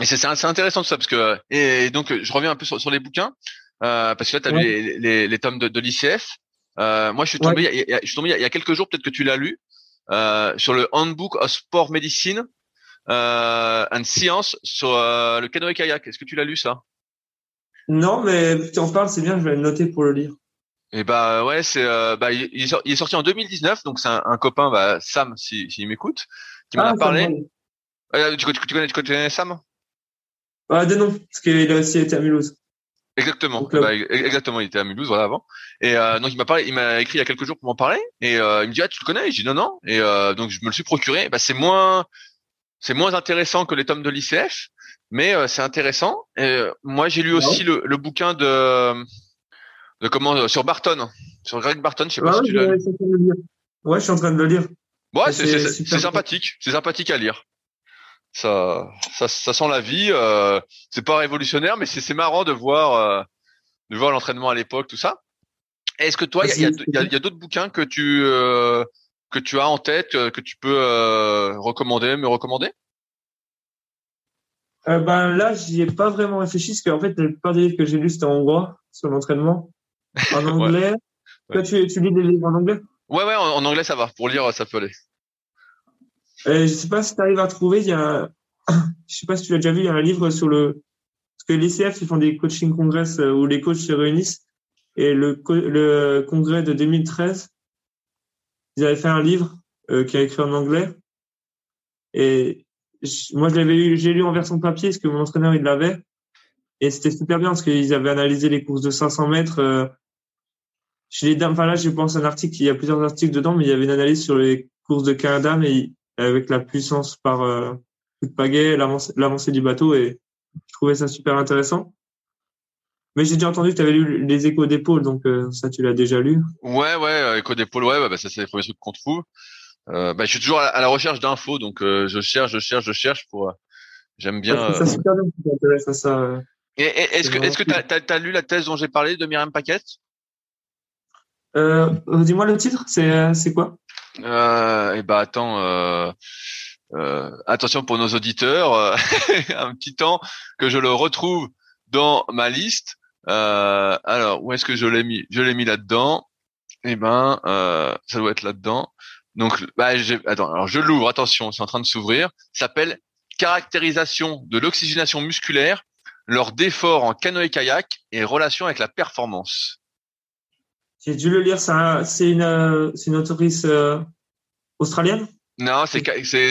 et c'est intéressant tout ça parce que et, donc je reviens un peu sur, sur les bouquins euh, parce que là tu as ouais. lu les, les, les, tomes de, de l'ICF. Euh, moi je suis tombé, ouais. il y a, je suis tombé il y a quelques jours peut-être que tu l'as lu euh, sur le Handbook of Sport Medicine une science sur euh, le canoë kayak. Est-ce que tu l'as lu ça? Non, mais tu en parles, c'est bien. Je vais le noter pour le lire. Et eh bah ouais, c'est euh, bah il, il, est sorti en 2019, donc c'est un, un, copain, bah Sam, s'il si, m'écoute, qui m'en ah, a parlé. Euh, tu, tu, tu, connais, tu connais Sam? Ah de nom, parce qu'il a aussi été à Mulhouse. Exactement, bah, exactement, il était à Mulhouse voilà avant. Et euh, donc il m'a parlé, il m'a écrit il y a quelques jours pour m'en parler, et euh, il me dit ah tu le connais, je dis non non, et euh, donc je me le suis procuré. Bah c'est moins, c'est moins intéressant que les tomes de l'ICF, mais euh, c'est intéressant. Et, moi j'ai lu aussi le, le, bouquin de de comment sur Barton, sur Greg Barton, je sais pas si tu l'as lu. Ouais, je suis en train de le lire. Ouais, c'est sympathique, c'est sympathique à lire. Ça, ça, ça sent la vie. Euh, c'est pas révolutionnaire, mais c'est marrant de voir, euh, de voir l'entraînement à l'époque, tout ça. Est-ce que toi, il y a, y a, y a d'autres bouquins que tu euh, que tu as en tête, que tu peux euh, recommander, me recommander? Euh, Ben là, j'y ai pas vraiment réfléchi, parce qu'en fait, la plupart des livres que j'ai lus c'était en hongrois sur l'entraînement. En anglais. ouais. Toi, tu, tu lis des livres en anglais? Ouais, ouais, en, anglais ça va. Pour lire, ça peut aller. Euh, je sais pas si tu arrives à trouver. Il y a, je sais pas si tu l'as déjà vu. Il y a un livre sur le parce que les CF ils font des coaching congress euh, où les coachs se réunissent et le le congrès de 2013 ils avaient fait un livre euh, qui a écrit en anglais et moi je l'avais j'ai lu en version papier parce que mon entraîneur il l'avait et c'était super bien parce qu'ils avaient analysé les courses de 500 mètres euh, chez les dames. Enfin là, je pense à un article, il y a plusieurs articles dedans, mais il y avait une analyse sur les courses de Canada, mais avec la puissance par euh, coup de pagaie, l'avancée du bateau, et je trouvais ça super intéressant. Mais j'ai déjà entendu que tu avais lu les échos d'épaule, donc euh, ça tu l'as déjà lu. Ouais, ouais, euh, échos d'épaule, ouais, bah, bah, ça c'est les premiers trucs qu'on trouve. Euh, bah, je suis toujours à la, recherche d'infos, donc euh, je cherche, je cherche, je cherche pour. J'aime bien. ça super bien à ça. Est-ce que est-ce que t'as as, lu la thèse dont j'ai parlé de Myriam Paquette? Dis-moi le titre, c'est c'est quoi? Euh, Eh ben attends, attention pour nos auditeurs, un petit temps que je le retrouve dans ma liste. Euh, alors où est-ce que je l'ai mis? Je l'ai mis là-dedans. Eh ben, ça doit être là-dedans. Donc, bah, attends. Alors je l'ouvre. Attention, c'est en train de s'ouvrir. S'appelle caractérisation de l'oxygénation musculaire leur d'efforts en canoë-kayak et relation avec la performance. J'ai dû le lire, c'est une, c'est une autrice euh, australienne? Non, c'est,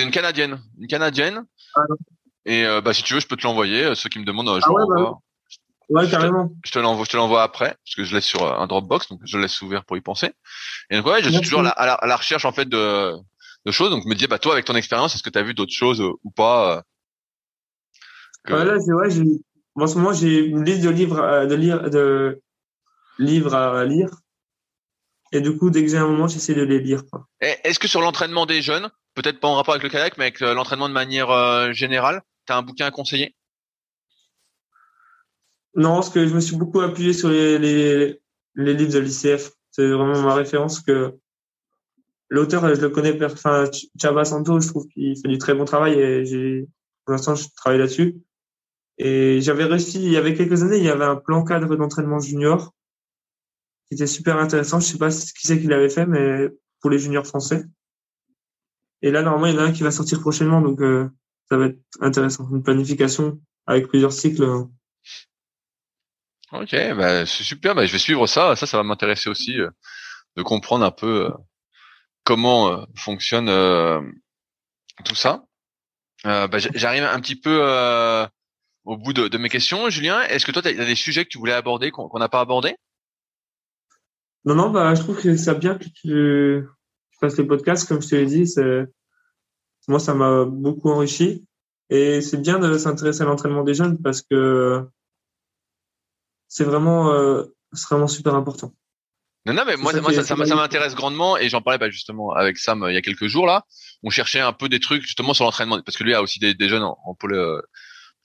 une canadienne. Une canadienne. Ah, et euh, bah, si tu veux, je peux te l'envoyer. Euh, ceux qui me demandent, je ah ouais, bah, ouais, carrément. Je te, l'envoie, je te l'envoie après, parce que je laisse sur un Dropbox, donc je laisse ouvert pour y penser. Et donc ouais, je suis toujours à la, à la, recherche en fait de, de choses. Donc je me disais, bah toi, avec ton expérience, est-ce que tu as vu d'autres choses ou pas que... là, c'est j'ai en ce moment, j'ai une liste de livres, à, de lire, de livres à lire. Et du coup, dès que j'ai un moment, j'essaie de les lire. Est-ce que sur l'entraînement des jeunes, peut-être pas en rapport avec le kayak, mais avec euh, l'entraînement de manière euh, générale, tu as un bouquin à conseiller? Non, parce que je me suis beaucoup appuyé sur les, les, les livres de l'ICF. C'est vraiment ma référence que l'auteur, je le connais, enfin, Chava Santo, je trouve qu'il fait du très bon travail et j'ai, pour l'instant, je travaille là-dessus. Et j'avais réussi, il y avait quelques années, il y avait un plan cadre d'entraînement junior qui était super intéressant. Je sais pas qui c'est qui l'avait fait, mais pour les juniors français. Et là, normalement, il y en a un qui va sortir prochainement, donc euh, ça va être intéressant. Une planification avec plusieurs cycles. Ok, bah, c'est super. Bah, je vais suivre ça. Ça, ça va m'intéresser aussi euh, de comprendre un peu euh, comment fonctionne tout ça. Bah, J'arrive un petit peu au bout de, mes questions. Julien, est-ce que toi, tu as, des sujets que tu voulais aborder qu'on n'a pas abordé? Non, non, je trouve que c'est bien que tu, fasses les podcasts, comme je te l'ai dit. Moi, ça m'a beaucoup enrichi. Et c'est bien de s'intéresser à l'entraînement des jeunes parce que c'est vraiment, euh, vraiment super important. Non, non, mais moi, ça, ça, m'intéresse grandement et j'en parlais bah, justement avec Sam euh, il y a quelques jours là. On cherchait un peu des trucs justement sur l'entraînement parce que lui a aussi des, jeunes en, en pôle euh,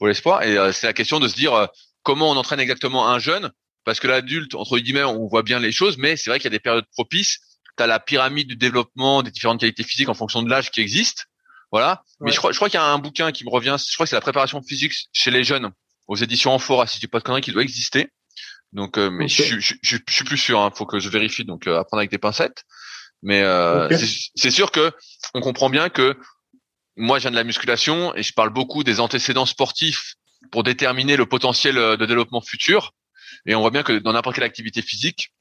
pour l'espoir. Et euh, c'est la question de se dire euh, comment on entraîne exactement un jeune, parce que l'adulte, entre guillemets, on voit bien les choses, mais c'est vrai qu'il y a des périodes propices. Tu as la pyramide du développement des différentes qualités physiques en fonction de l'âge qui existe. Voilà. Mais je crois, je crois qu'il y a un bouquin qui me revient. Je crois que c'est la préparation physique chez les jeunes aux éditions Amphora, si tu pas de conneries, qui doit exister. Donc, euh, mais je, je, je, suis plus sûr. Hein, faut que je vérifie. Donc, apprendre avec des pincettes. Mais c'est sûr que on comprend bien que moi, je viens de la musculation et je parle beaucoup des antécédents sportifs pour déterminer le potentiel euh, de développement futur. Et on voit bien que dans n'importe quelle activité physique,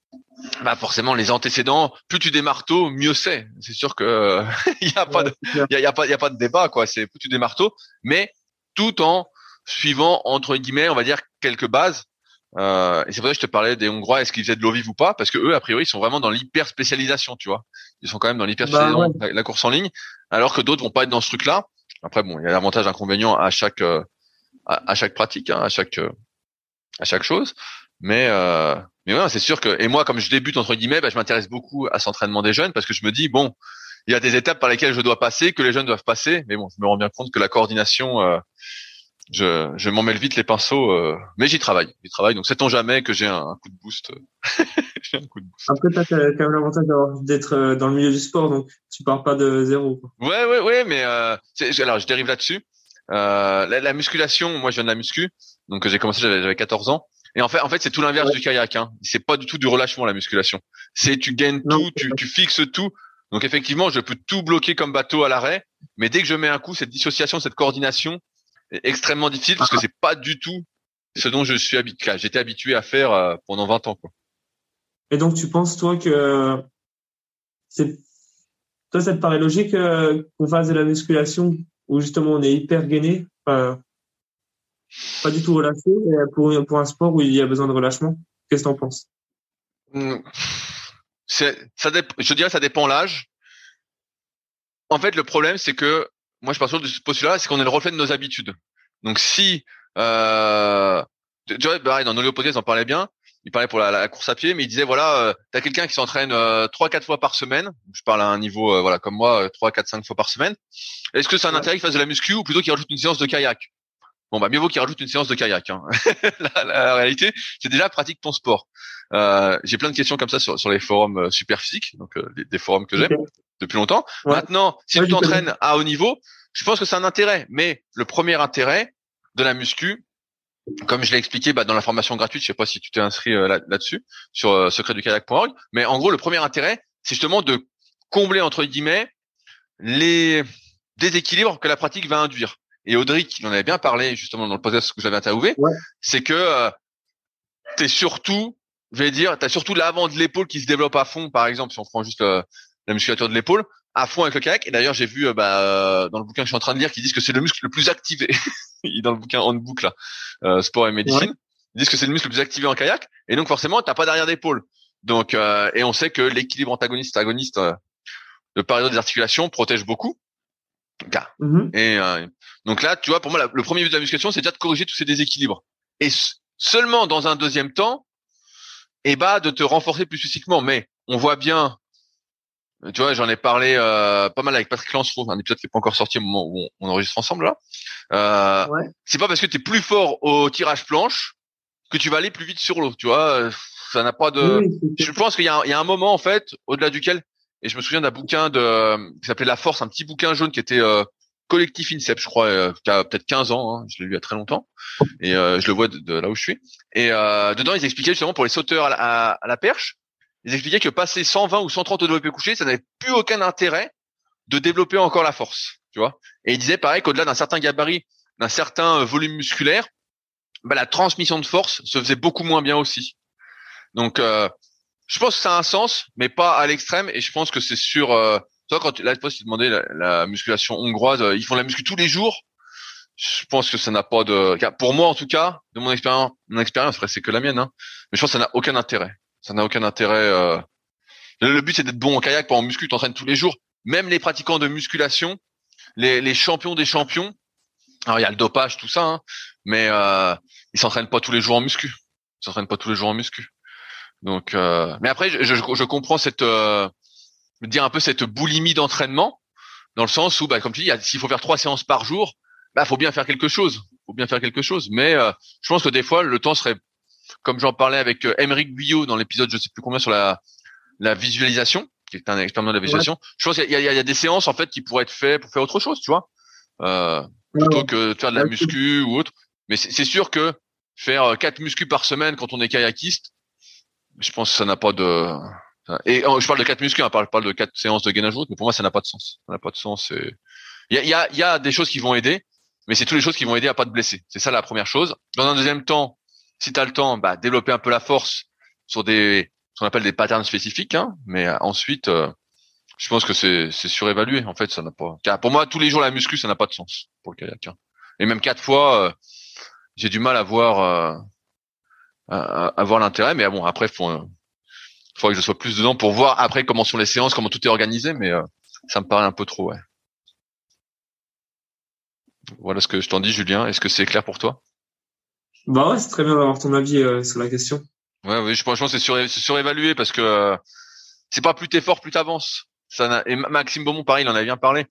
bah forcément les antécédents, plus tu démarres tôt, mieux c'est. C'est sûr que il y a pas de, il y a, pas, il y a pas de débat quoi. C'est plus tu démarres tôt, mais tout en suivant entre guillemets, on va dire quelques bases. Euh, et c'est pour ça que je te parlais des Hongrois, est-ce qu'ils faisaient de l'eau vive ou pas? Parce que eux, a priori, ils sont vraiment dans l'hyper spécialisation, tu vois. Ils sont quand même dans l'hyper spécialisation, bah, la course en ligne alors que d'autres vont pas être dans ce truc-là. Après, bon, il y a l'avantage, inconvénient à chaque euh, à, chaque pratique, hein, à chaque euh, à chaque chose. Mais euh, mais ouais, c'est sûr que et moi, comme je débute entre guillemets, bah, je m'intéresse beaucoup à cet entraînement des jeunes parce que je me dis bon, il y a des étapes par lesquelles je dois passer, que les jeunes doivent passer. Mais bon, je me rends bien compte que la coordination, euh, je, je m'en mêle vite les pinceaux, euh, mais j'y travaille, j'y travaille. Donc sait-on jamais que j'ai un, coup de boost. j'ai un coup de boost. Après, t'as quand même l'avantage d'être euh, dans le milieu du sport, donc tu pars pas de zéro. Quoi. Ouais, ouais, ouais, mais euh, alors je dérive là-dessus. Euh, la, la, musculation, moi je viens de la muscu, donc j'ai commencé j'avais 14 ans. Et en fait, en fait, c'est tout l'inverse du kayak. Hein. C'est pas du tout du relâchement la musculation. C'est tu gagnes tout, tu, tu fixes tout. Donc effectivement, je peux tout bloquer comme bateau à l'arrêt, mais dès que je mets un coup, cette dissociation, cette coordination extrêmement difficile parce que ah. c'est pas du tout ce dont je suis habitué. J'étais habitué à faire euh, pendant 20 ans. Quoi. Et donc tu penses toi que c'est toi ça te paraît logique euh, qu'on fasse de la musculation où justement on est hyper gainé, pas, pas du tout relâché, pour pour un sport où il y a besoin de relâchement? Qu'est-ce que tu en penses mmh ça je dirais ça dépend l'âge. En fait, le problème, c'est que moi, je pense de ce postulat, c'est qu'on est le reflet de nos habitudes. Donc, si euh, vois, pareil, dans nos Podcast, on parlait bien. Il parlait pour la, course à pied, mais il disait voilà, euh, tu as quelqu'un qui s'entraîne euh, trois, quatre fois par semaine. Je parle à un niveau euh, voilà comme moi, trois, quatre, cinq fois par semaine. Est-ce que c'est un intérêt qu'il fasse de la muscu ou plutôt qu'il rajoute une séance de kayak? Bon, bah mieux vaut qu'il rajoute une séance de kayak. Hein. la, réalité, c'est déjà pratique ton sport. Euh, j'ai plein de questions comme ça sur, sur les forums euh, super physiques, donc euh, des, forums que j'aime depuis longtemps. Maintenant, si tu t'entraînes à haut niveau, je pense que c'est un intérêt. Mais le premier intérêt de la muscu, comme je l'ai expliqué bah, dans la formation gratuite, je sais pas si tu t'es inscrit là-dessus sur secretdukayak.org, mais en gros, le premier intérêt, c'est justement de combler entre guillemets les déséquilibres que la pratique va induire et Audrey qui en avait bien parlé justement dans le podcast que j'avais interviewé, c'est que euh, tu es surtout, je vais dire, tu as surtout l'avant de l'épaule qui se développe à fond, par exemple, si on prend juste euh, la musculature de l'épaule, à fond avec le kayak. Et d'ailleurs, j'ai vu euh, bah, euh, dans le bouquin que je suis en train de lire qu'ils disent que c'est le muscle le plus activé. dans le bouquin On Book là, sport et médecine, ils disent que c'est le muscle le plus activé en kayak. Et donc forcément, t'as pas derrière d'épaule. Donc, et on sait que l'équilibre antagoniste-agoniste de par des articulations protège beaucoup. Mm-hmm. Et euh, donc là, tu vois, pour moi, le premier but de la musculation, c'est déjà de corriger tous ces déséquilibres. Et seulement dans un deuxième temps, et eh bah de te renforcer plus physiquement. Mais on voit bien, tu vois, j'en ai parlé euh, pas mal avec Patrick Lancereau, un épisode qui n'est pas encore sorti au moment où on, enregistre ensemble là. Euh, ouais. C'est pas parce que tu es plus fort au tirage planche que tu vas aller plus vite sur l'eau, tu vois. Ça n'a pas de. je pense qu'il y, y, a un moment en fait, au-delà duquel et je me souviens d'un bouquin de qui s'appelait La Force, un petit bouquin jaune qui était euh, collectif INSEP, je crois, euh, qui a peut-être 15 ans. Hein, je l'ai lu il y a très longtemps et euh, je le vois de, là où je suis. Et euh, dedans, ils expliquaient justement pour les sauteurs à la, à, la perche, ils expliquaient que passer 120 ou 130 au développé couché, ça n'avait plus aucun intérêt de développer encore la force, tu vois. Et ils disaient pareil qu'au-delà d'un certain gabarit, d'un certain volume musculaire, bah, la transmission de force se faisait beaucoup moins bien aussi. Donc euh, je pense que ça a un sens, mais pas à l'extrême. Et je pense que c'est sur. Toi, quand la fois tu demandais la, la, musculation hongroise, euh, ils font la muscu tous les jours. Je pense que ça n'a pas de. Pour moi, en tout cas, de mon expérience, mon expérience, après c'est que la mienne, hein, mais je pense que ça n'a aucun intérêt. Ça n'a aucun intérêt. Euh... Le, but c'est d'être bon en kayak, pas en muscu. Tu t'entraînes tous les jours. Même les pratiquants de musculation, les, les champions des champions. Alors il y a le dopage, tout ça, hein, mais euh, ils s'entraînent pas tous les jours en muscu. Ils s'entraînent pas tous les jours en muscu. Donc, euh, mais après, je, je, je comprends cette, euh, dire un peu cette boulimie d'entraînement, dans le sens où, bah, comme tu dis, s'il faut faire trois séances par jour, bah, faut bien faire quelque chose, faut bien faire quelque chose. Mais euh, je pense que des fois, le temps serait, comme j'en parlais avec euh, Émeric Guyot dans l'épisode, je sais plus combien sur la, la visualisation, qui est un expert de la visualisation. Je pense qu'il y, y, y a, des séances en fait qui pourraient être faites pour faire autre chose, tu vois, euh, plutôt que de faire de la muscu ou autre. Mais c'est sûr que faire euh, quatre muscu par semaine quand on est kayakiste, je pense que ça n'a pas de. Et oh, je parle de quatre muscles, on parle pas de quatre séances de gainage mais pour moi ça n'a pas de sens. Ça n'a pas de sens. Il y a, y, a, y a des choses qui vont aider, mais c'est toutes les choses qui vont aider à pas te blesser. C'est ça la première chose. Dans un deuxième temps, si tu as le temps, bah, développer un peu la force sur des ce qu'on appelle des patterns spécifiques. Hein, mais euh, ensuite, euh, je pense que c'est surévalué. En fait, ça n'a pas. Car pour moi, tous les jours la muscu, ça n'a pas de sens pour le kayak. Hein. Et même quatre fois, euh, j'ai du mal à voir avoir l'intérêt. Mais bon, après, faut, euh, faudrait que je sois plus dedans pour voir après comment sont les séances, comment tout est organisé. Mais euh, ça me paraît un peu trop, ouais. Voilà ce que je t'en dis, Julien. Est-ce que c'est clair pour toi? Bah ouais, c'est très bien d'avoir ton avis euh, sur la question. Ouais, oui, je pense que c'est surévalué parce que c'est pas plus t'es fort, plus t'avances. Ça et Maxime Beaumont, pareil, il en a bien parlé.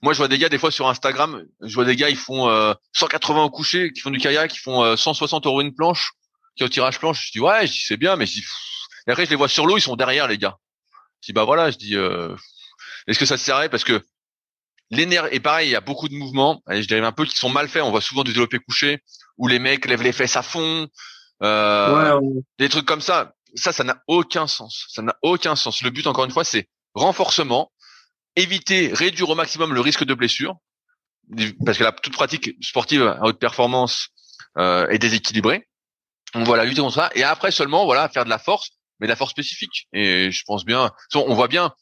Moi, je vois des gars des fois sur Instagram, je vois des gars, ils font 180 au coucher, qui font du kayak, ils font 160 euros une planche qui est au tirage planche. Je dis ouais, je dis c'est bien, mais je dis et après je les vois sur l'eau, ils sont derrière les gars. Je dis bah voilà, je dis euh, est-ce que ça se serrait? Parce que l'énergie et pareil, il y a beaucoup de mouvements, et je dirais un peu qui sont mal faits. On voit souvent du développé couché où les mecs lèvent les fesses à fond, euh, des trucs comme ça. Ça, ça n'a aucun sens. Ça n'a aucun sens. Le but, encore une fois, c'est renforcement, éviter, réduire au maximum le risque de blessure, parce que la toute pratique sportive à haute performance euh, est déséquilibrée. On voit la lutter contre ça, et après seulement, voilà, faire de la force, mais de la force spécifique. Et je pense bien, on voit bien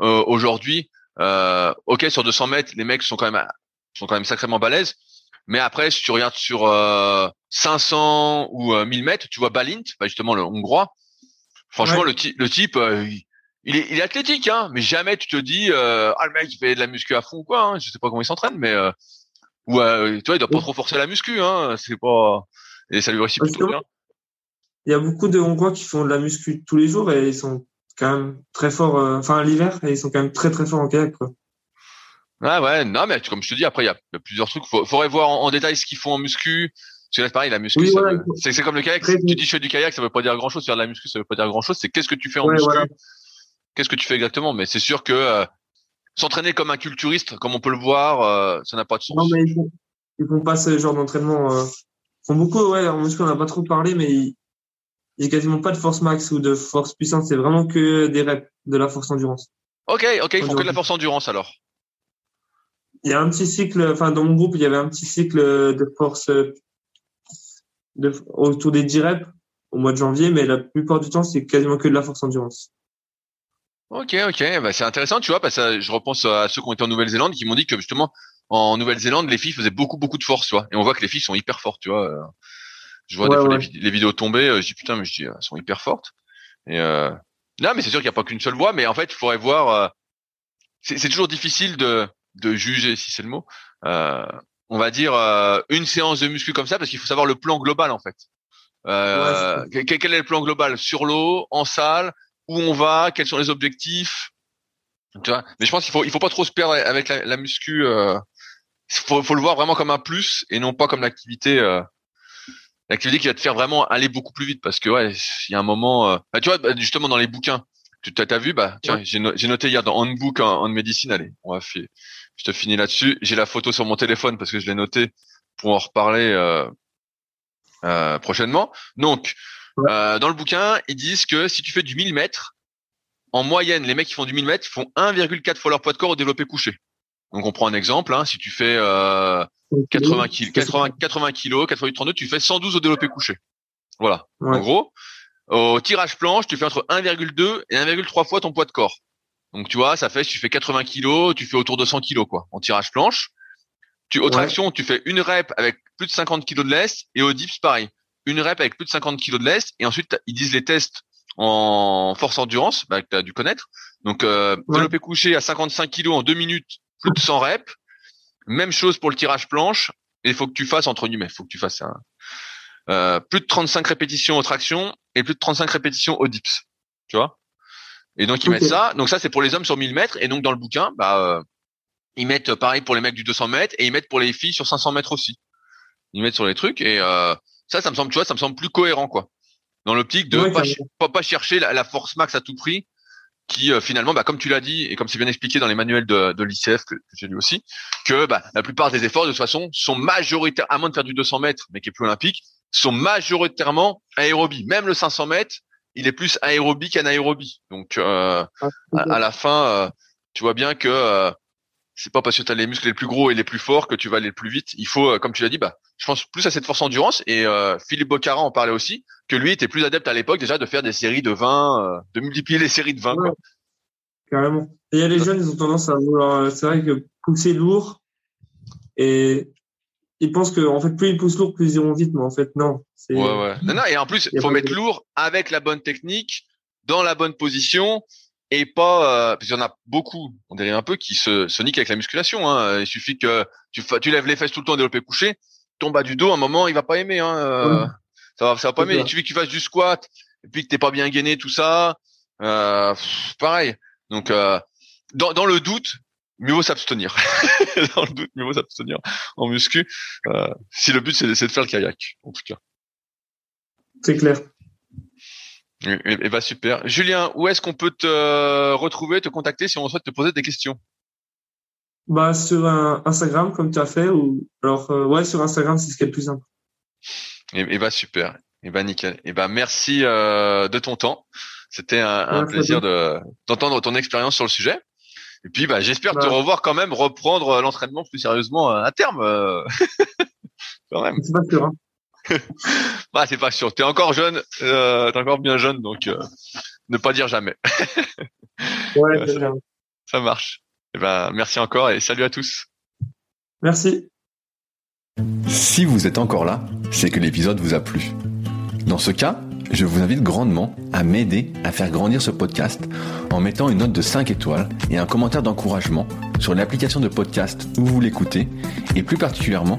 euh, aujourd'hui, euh, ok, sur 200 mètres, les mecs sont quand même sont quand même sacrément balèzes. Mais après, si tu regardes sur euh, 500 ou 1000 euh, mètres, tu vois Balint, bah justement le Hongrois. Franchement, le, le type, euh, il, est, il est athlétique, hein, mais jamais tu te dis, euh, ah le mec il fait de la muscu à fond ou quoi. Hein, je sais pas comment il s'entraîne, mais ou tu vois, il doit pas trop forcer la muscu. Hein, c'est pas et ça lui réussit plutôt bien. Il y a beaucoup de Hongrois qui font de la muscu tous les jours et ils sont quand même très forts. Enfin l'hiver, et ils sont quand même très très forts en kayak. Quoi. Ouais, ouais, non, mais comme je te dis, après, il y a, plusieurs trucs. Il faudrait voir en, détail ce qu'ils font en muscu. Parce que là, pareil, la muscu, c'est comme le kayak. tu dis je fais du kayak, ça veut pas dire grand chose. Faire de la muscu, ça veut pas dire grand chose. C'est qu'est-ce que tu fais en muscu? Qu'est-ce que tu fais exactement? Mais c'est sûr que euh, s'entraîner comme un culturiste, comme on peut le voir, euh, ça n'a pas de sens. Non, mais ils font, ils font pas ce genre d'entraînement. Euh, ils font beaucoup, ouais, en muscu, on n'a pas trop parlé, mais il n'y a quasiment pas de force max ou de force puissante. C'est vraiment que des reps, de la force endurance. Ok, ok, ils font que de la force endurance alors il y a un petit cycle, enfin dans mon groupe, il y avait un petit cycle de force de, autour des 10 reps au mois de janvier, mais la plupart du temps, c'est quasiment que de la force endurance. Ok, ok, bah, c'est intéressant, tu vois, parce que je repense à ceux qui ont été en Nouvelle-Zélande qui m'ont dit que justement en Nouvelle-Zélande, les filles faisaient beaucoup beaucoup de force, tu vois, et on voit que les filles sont hyper fortes, tu vois. Je vois des fois les, vidéos tomber, euh, je dis putain, mais je dis elles sont hyper fortes. Et euh... non, mais c'est sûr qu'il n'y a pas qu'une seule voie, mais en fait, il faudrait voir. Euh, c'est toujours difficile de de juger si c'est le mot. Euh, on va dire euh, une séance de muscu comme ça parce qu'il faut savoir le plan global en fait. Euh, quel, est le plan global? Sur l'eau, en salle, où on va, quels sont les objectifs? Tu vois? Mais je pense qu'il faut il faut pas trop se perdre avec la, la muscu. Euh, faut, faut le voir vraiment comme un plus et non pas comme l'activité. Euh, l'activité qui va te faire vraiment aller beaucoup plus vite parce que ouais il y a un moment bah, tu vois bah, justement dans les bouquins tu t'as vu bah tiens j'ai noté hier dans Handbook en, en médecine allez on va faire je te finis là-dessus. J'ai la photo sur mon téléphone parce que je l'ai noté pour en reparler euh, euh, prochainement. Donc, euh, dans le bouquin, ils disent que si tu fais du 1000 mètres, en moyenne, les mecs qui font du 1000 mètres font 1,4 fois leur poids de corps au développé couché. Donc, on prend un exemple. Hein, si tu fais 80 kg, 80, 80 kg, 32, tu fais 112 au développé couché. Voilà. En gros, au tirage planche, tu fais entre 1,2 et 1,3 fois ton poids de corps. Donc tu vois, ça fait si tu fais 80 kilos, tu fais autour de 100 kilos quoi, en tirage planche. Tu au traction, tu fais une rep avec plus de 50 kilos de lest et au dips pareil, une rep avec plus de 50 kilos de lest et ensuite ils disent les tests en force endurance, bah, que tu as dû connaître. Donc euh, développé couché à 55 kilos en deux minutes, plus de 100 reps. Même chose pour le tirage planche. Et il faut que tu fasses entre guillemets, il faut que tu fasses un, euh, plus de 35 répétitions au traction et plus de 35 répétitions au dips. Tu vois? Et donc ils mettent ça. Donc ça c'est pour les hommes sur 1000 mètres. Et donc dans le bouquin, bah euh, ils mettent pareil pour les mecs du 200 mètres et ils mettent pour les filles sur 500 mètres aussi. Ils mettent sur les trucs et euh, ça, ça me semble, tu vois, ça me semble plus cohérent quoi. Dans l'optique de pas, pas, chercher la, force max à tout prix, qui finalement, bah, comme tu l'as dit et comme c'est bien expliqué dans les manuels de, de l'ICF que, j'ai lu aussi, que bah, la plupart des efforts de toute façon sont majoritairement, à moins de faire du 200 mètres, mais qui est plus olympique, sont majoritairement aérobie. Même le 500 mètres, il est plus aérobie qu'anaérobie. Donc euh, ah, à, la fin, euh, tu vois bien que euh, c'est pas parce que tu as les muscles les plus gros et les plus forts que tu vas aller le plus vite. Il faut, comme tu l'as dit, bah, je pense plus à cette force endurance. Et Philippe Bocara en parlait aussi, que lui était plus adepte à l'époque déjà de faire des séries de 20, de multiplier les séries de 20. Carrément. il y a les jeunes, ils ont tendance à vouloir, c'est vrai que pousser lourd et ils pensent que en fait plus ils poussent lourd plus ils iront vite mais en fait non ouais ouais non, non et en plus il faut mettre lourd avec la bonne technique dans la bonne position et pas euh, parce qu'il y en a beaucoup on dirait un peu qui se, se niquent avec la musculation hein. il suffit que tu tu lèves les fesses tout le temps développé couché ton bas du dos à un moment il va pas aimer hein. Euh, ça va ça va pas aimer il suffit que tu fasses du squat et puis que t'es pas bien gainé tout ça euh, pareil donc euh, dans, dans le doute mieux vaut s'abstenir. Dans le doute, mieux vaut s'abstenir en muscu. Euh, si le but c'est de faire le kayak, en tout cas. C'est clair. Et, bah super. Julien, où est-ce qu'on peut te retrouver, te contacter si on souhaite te poser des questions? Bah sur Instagram comme tu as fait ou alors euh, ouais sur Instagram c'est ce qui est le plus simple. Et, et bah super. Eh ben nickel. Eh ben merci de ton temps. C'était un, plaisir de d'entendre ton expérience sur le sujet. Et puis bah j'espère te bah. revoir quand même reprendre l'entraînement plus sérieusement à terme. quand même. C'est pas sûr. Hein. bah, c'est pas sûr. T'es encore jeune, euh, t'es encore bien jeune, donc euh, ne pas dire jamais. ouais, ça, marche. Et eh ben, merci encore et salut à tous. Merci. Si vous êtes encore là, c'est que l'épisode vous a plu. Dans ce cas, je vous invite grandement à m'aider à faire grandir ce podcast en mettant une note de 5 étoiles et un commentaire d'encouragement sur l'application de podcast où vous l'écoutez et plus particulièrement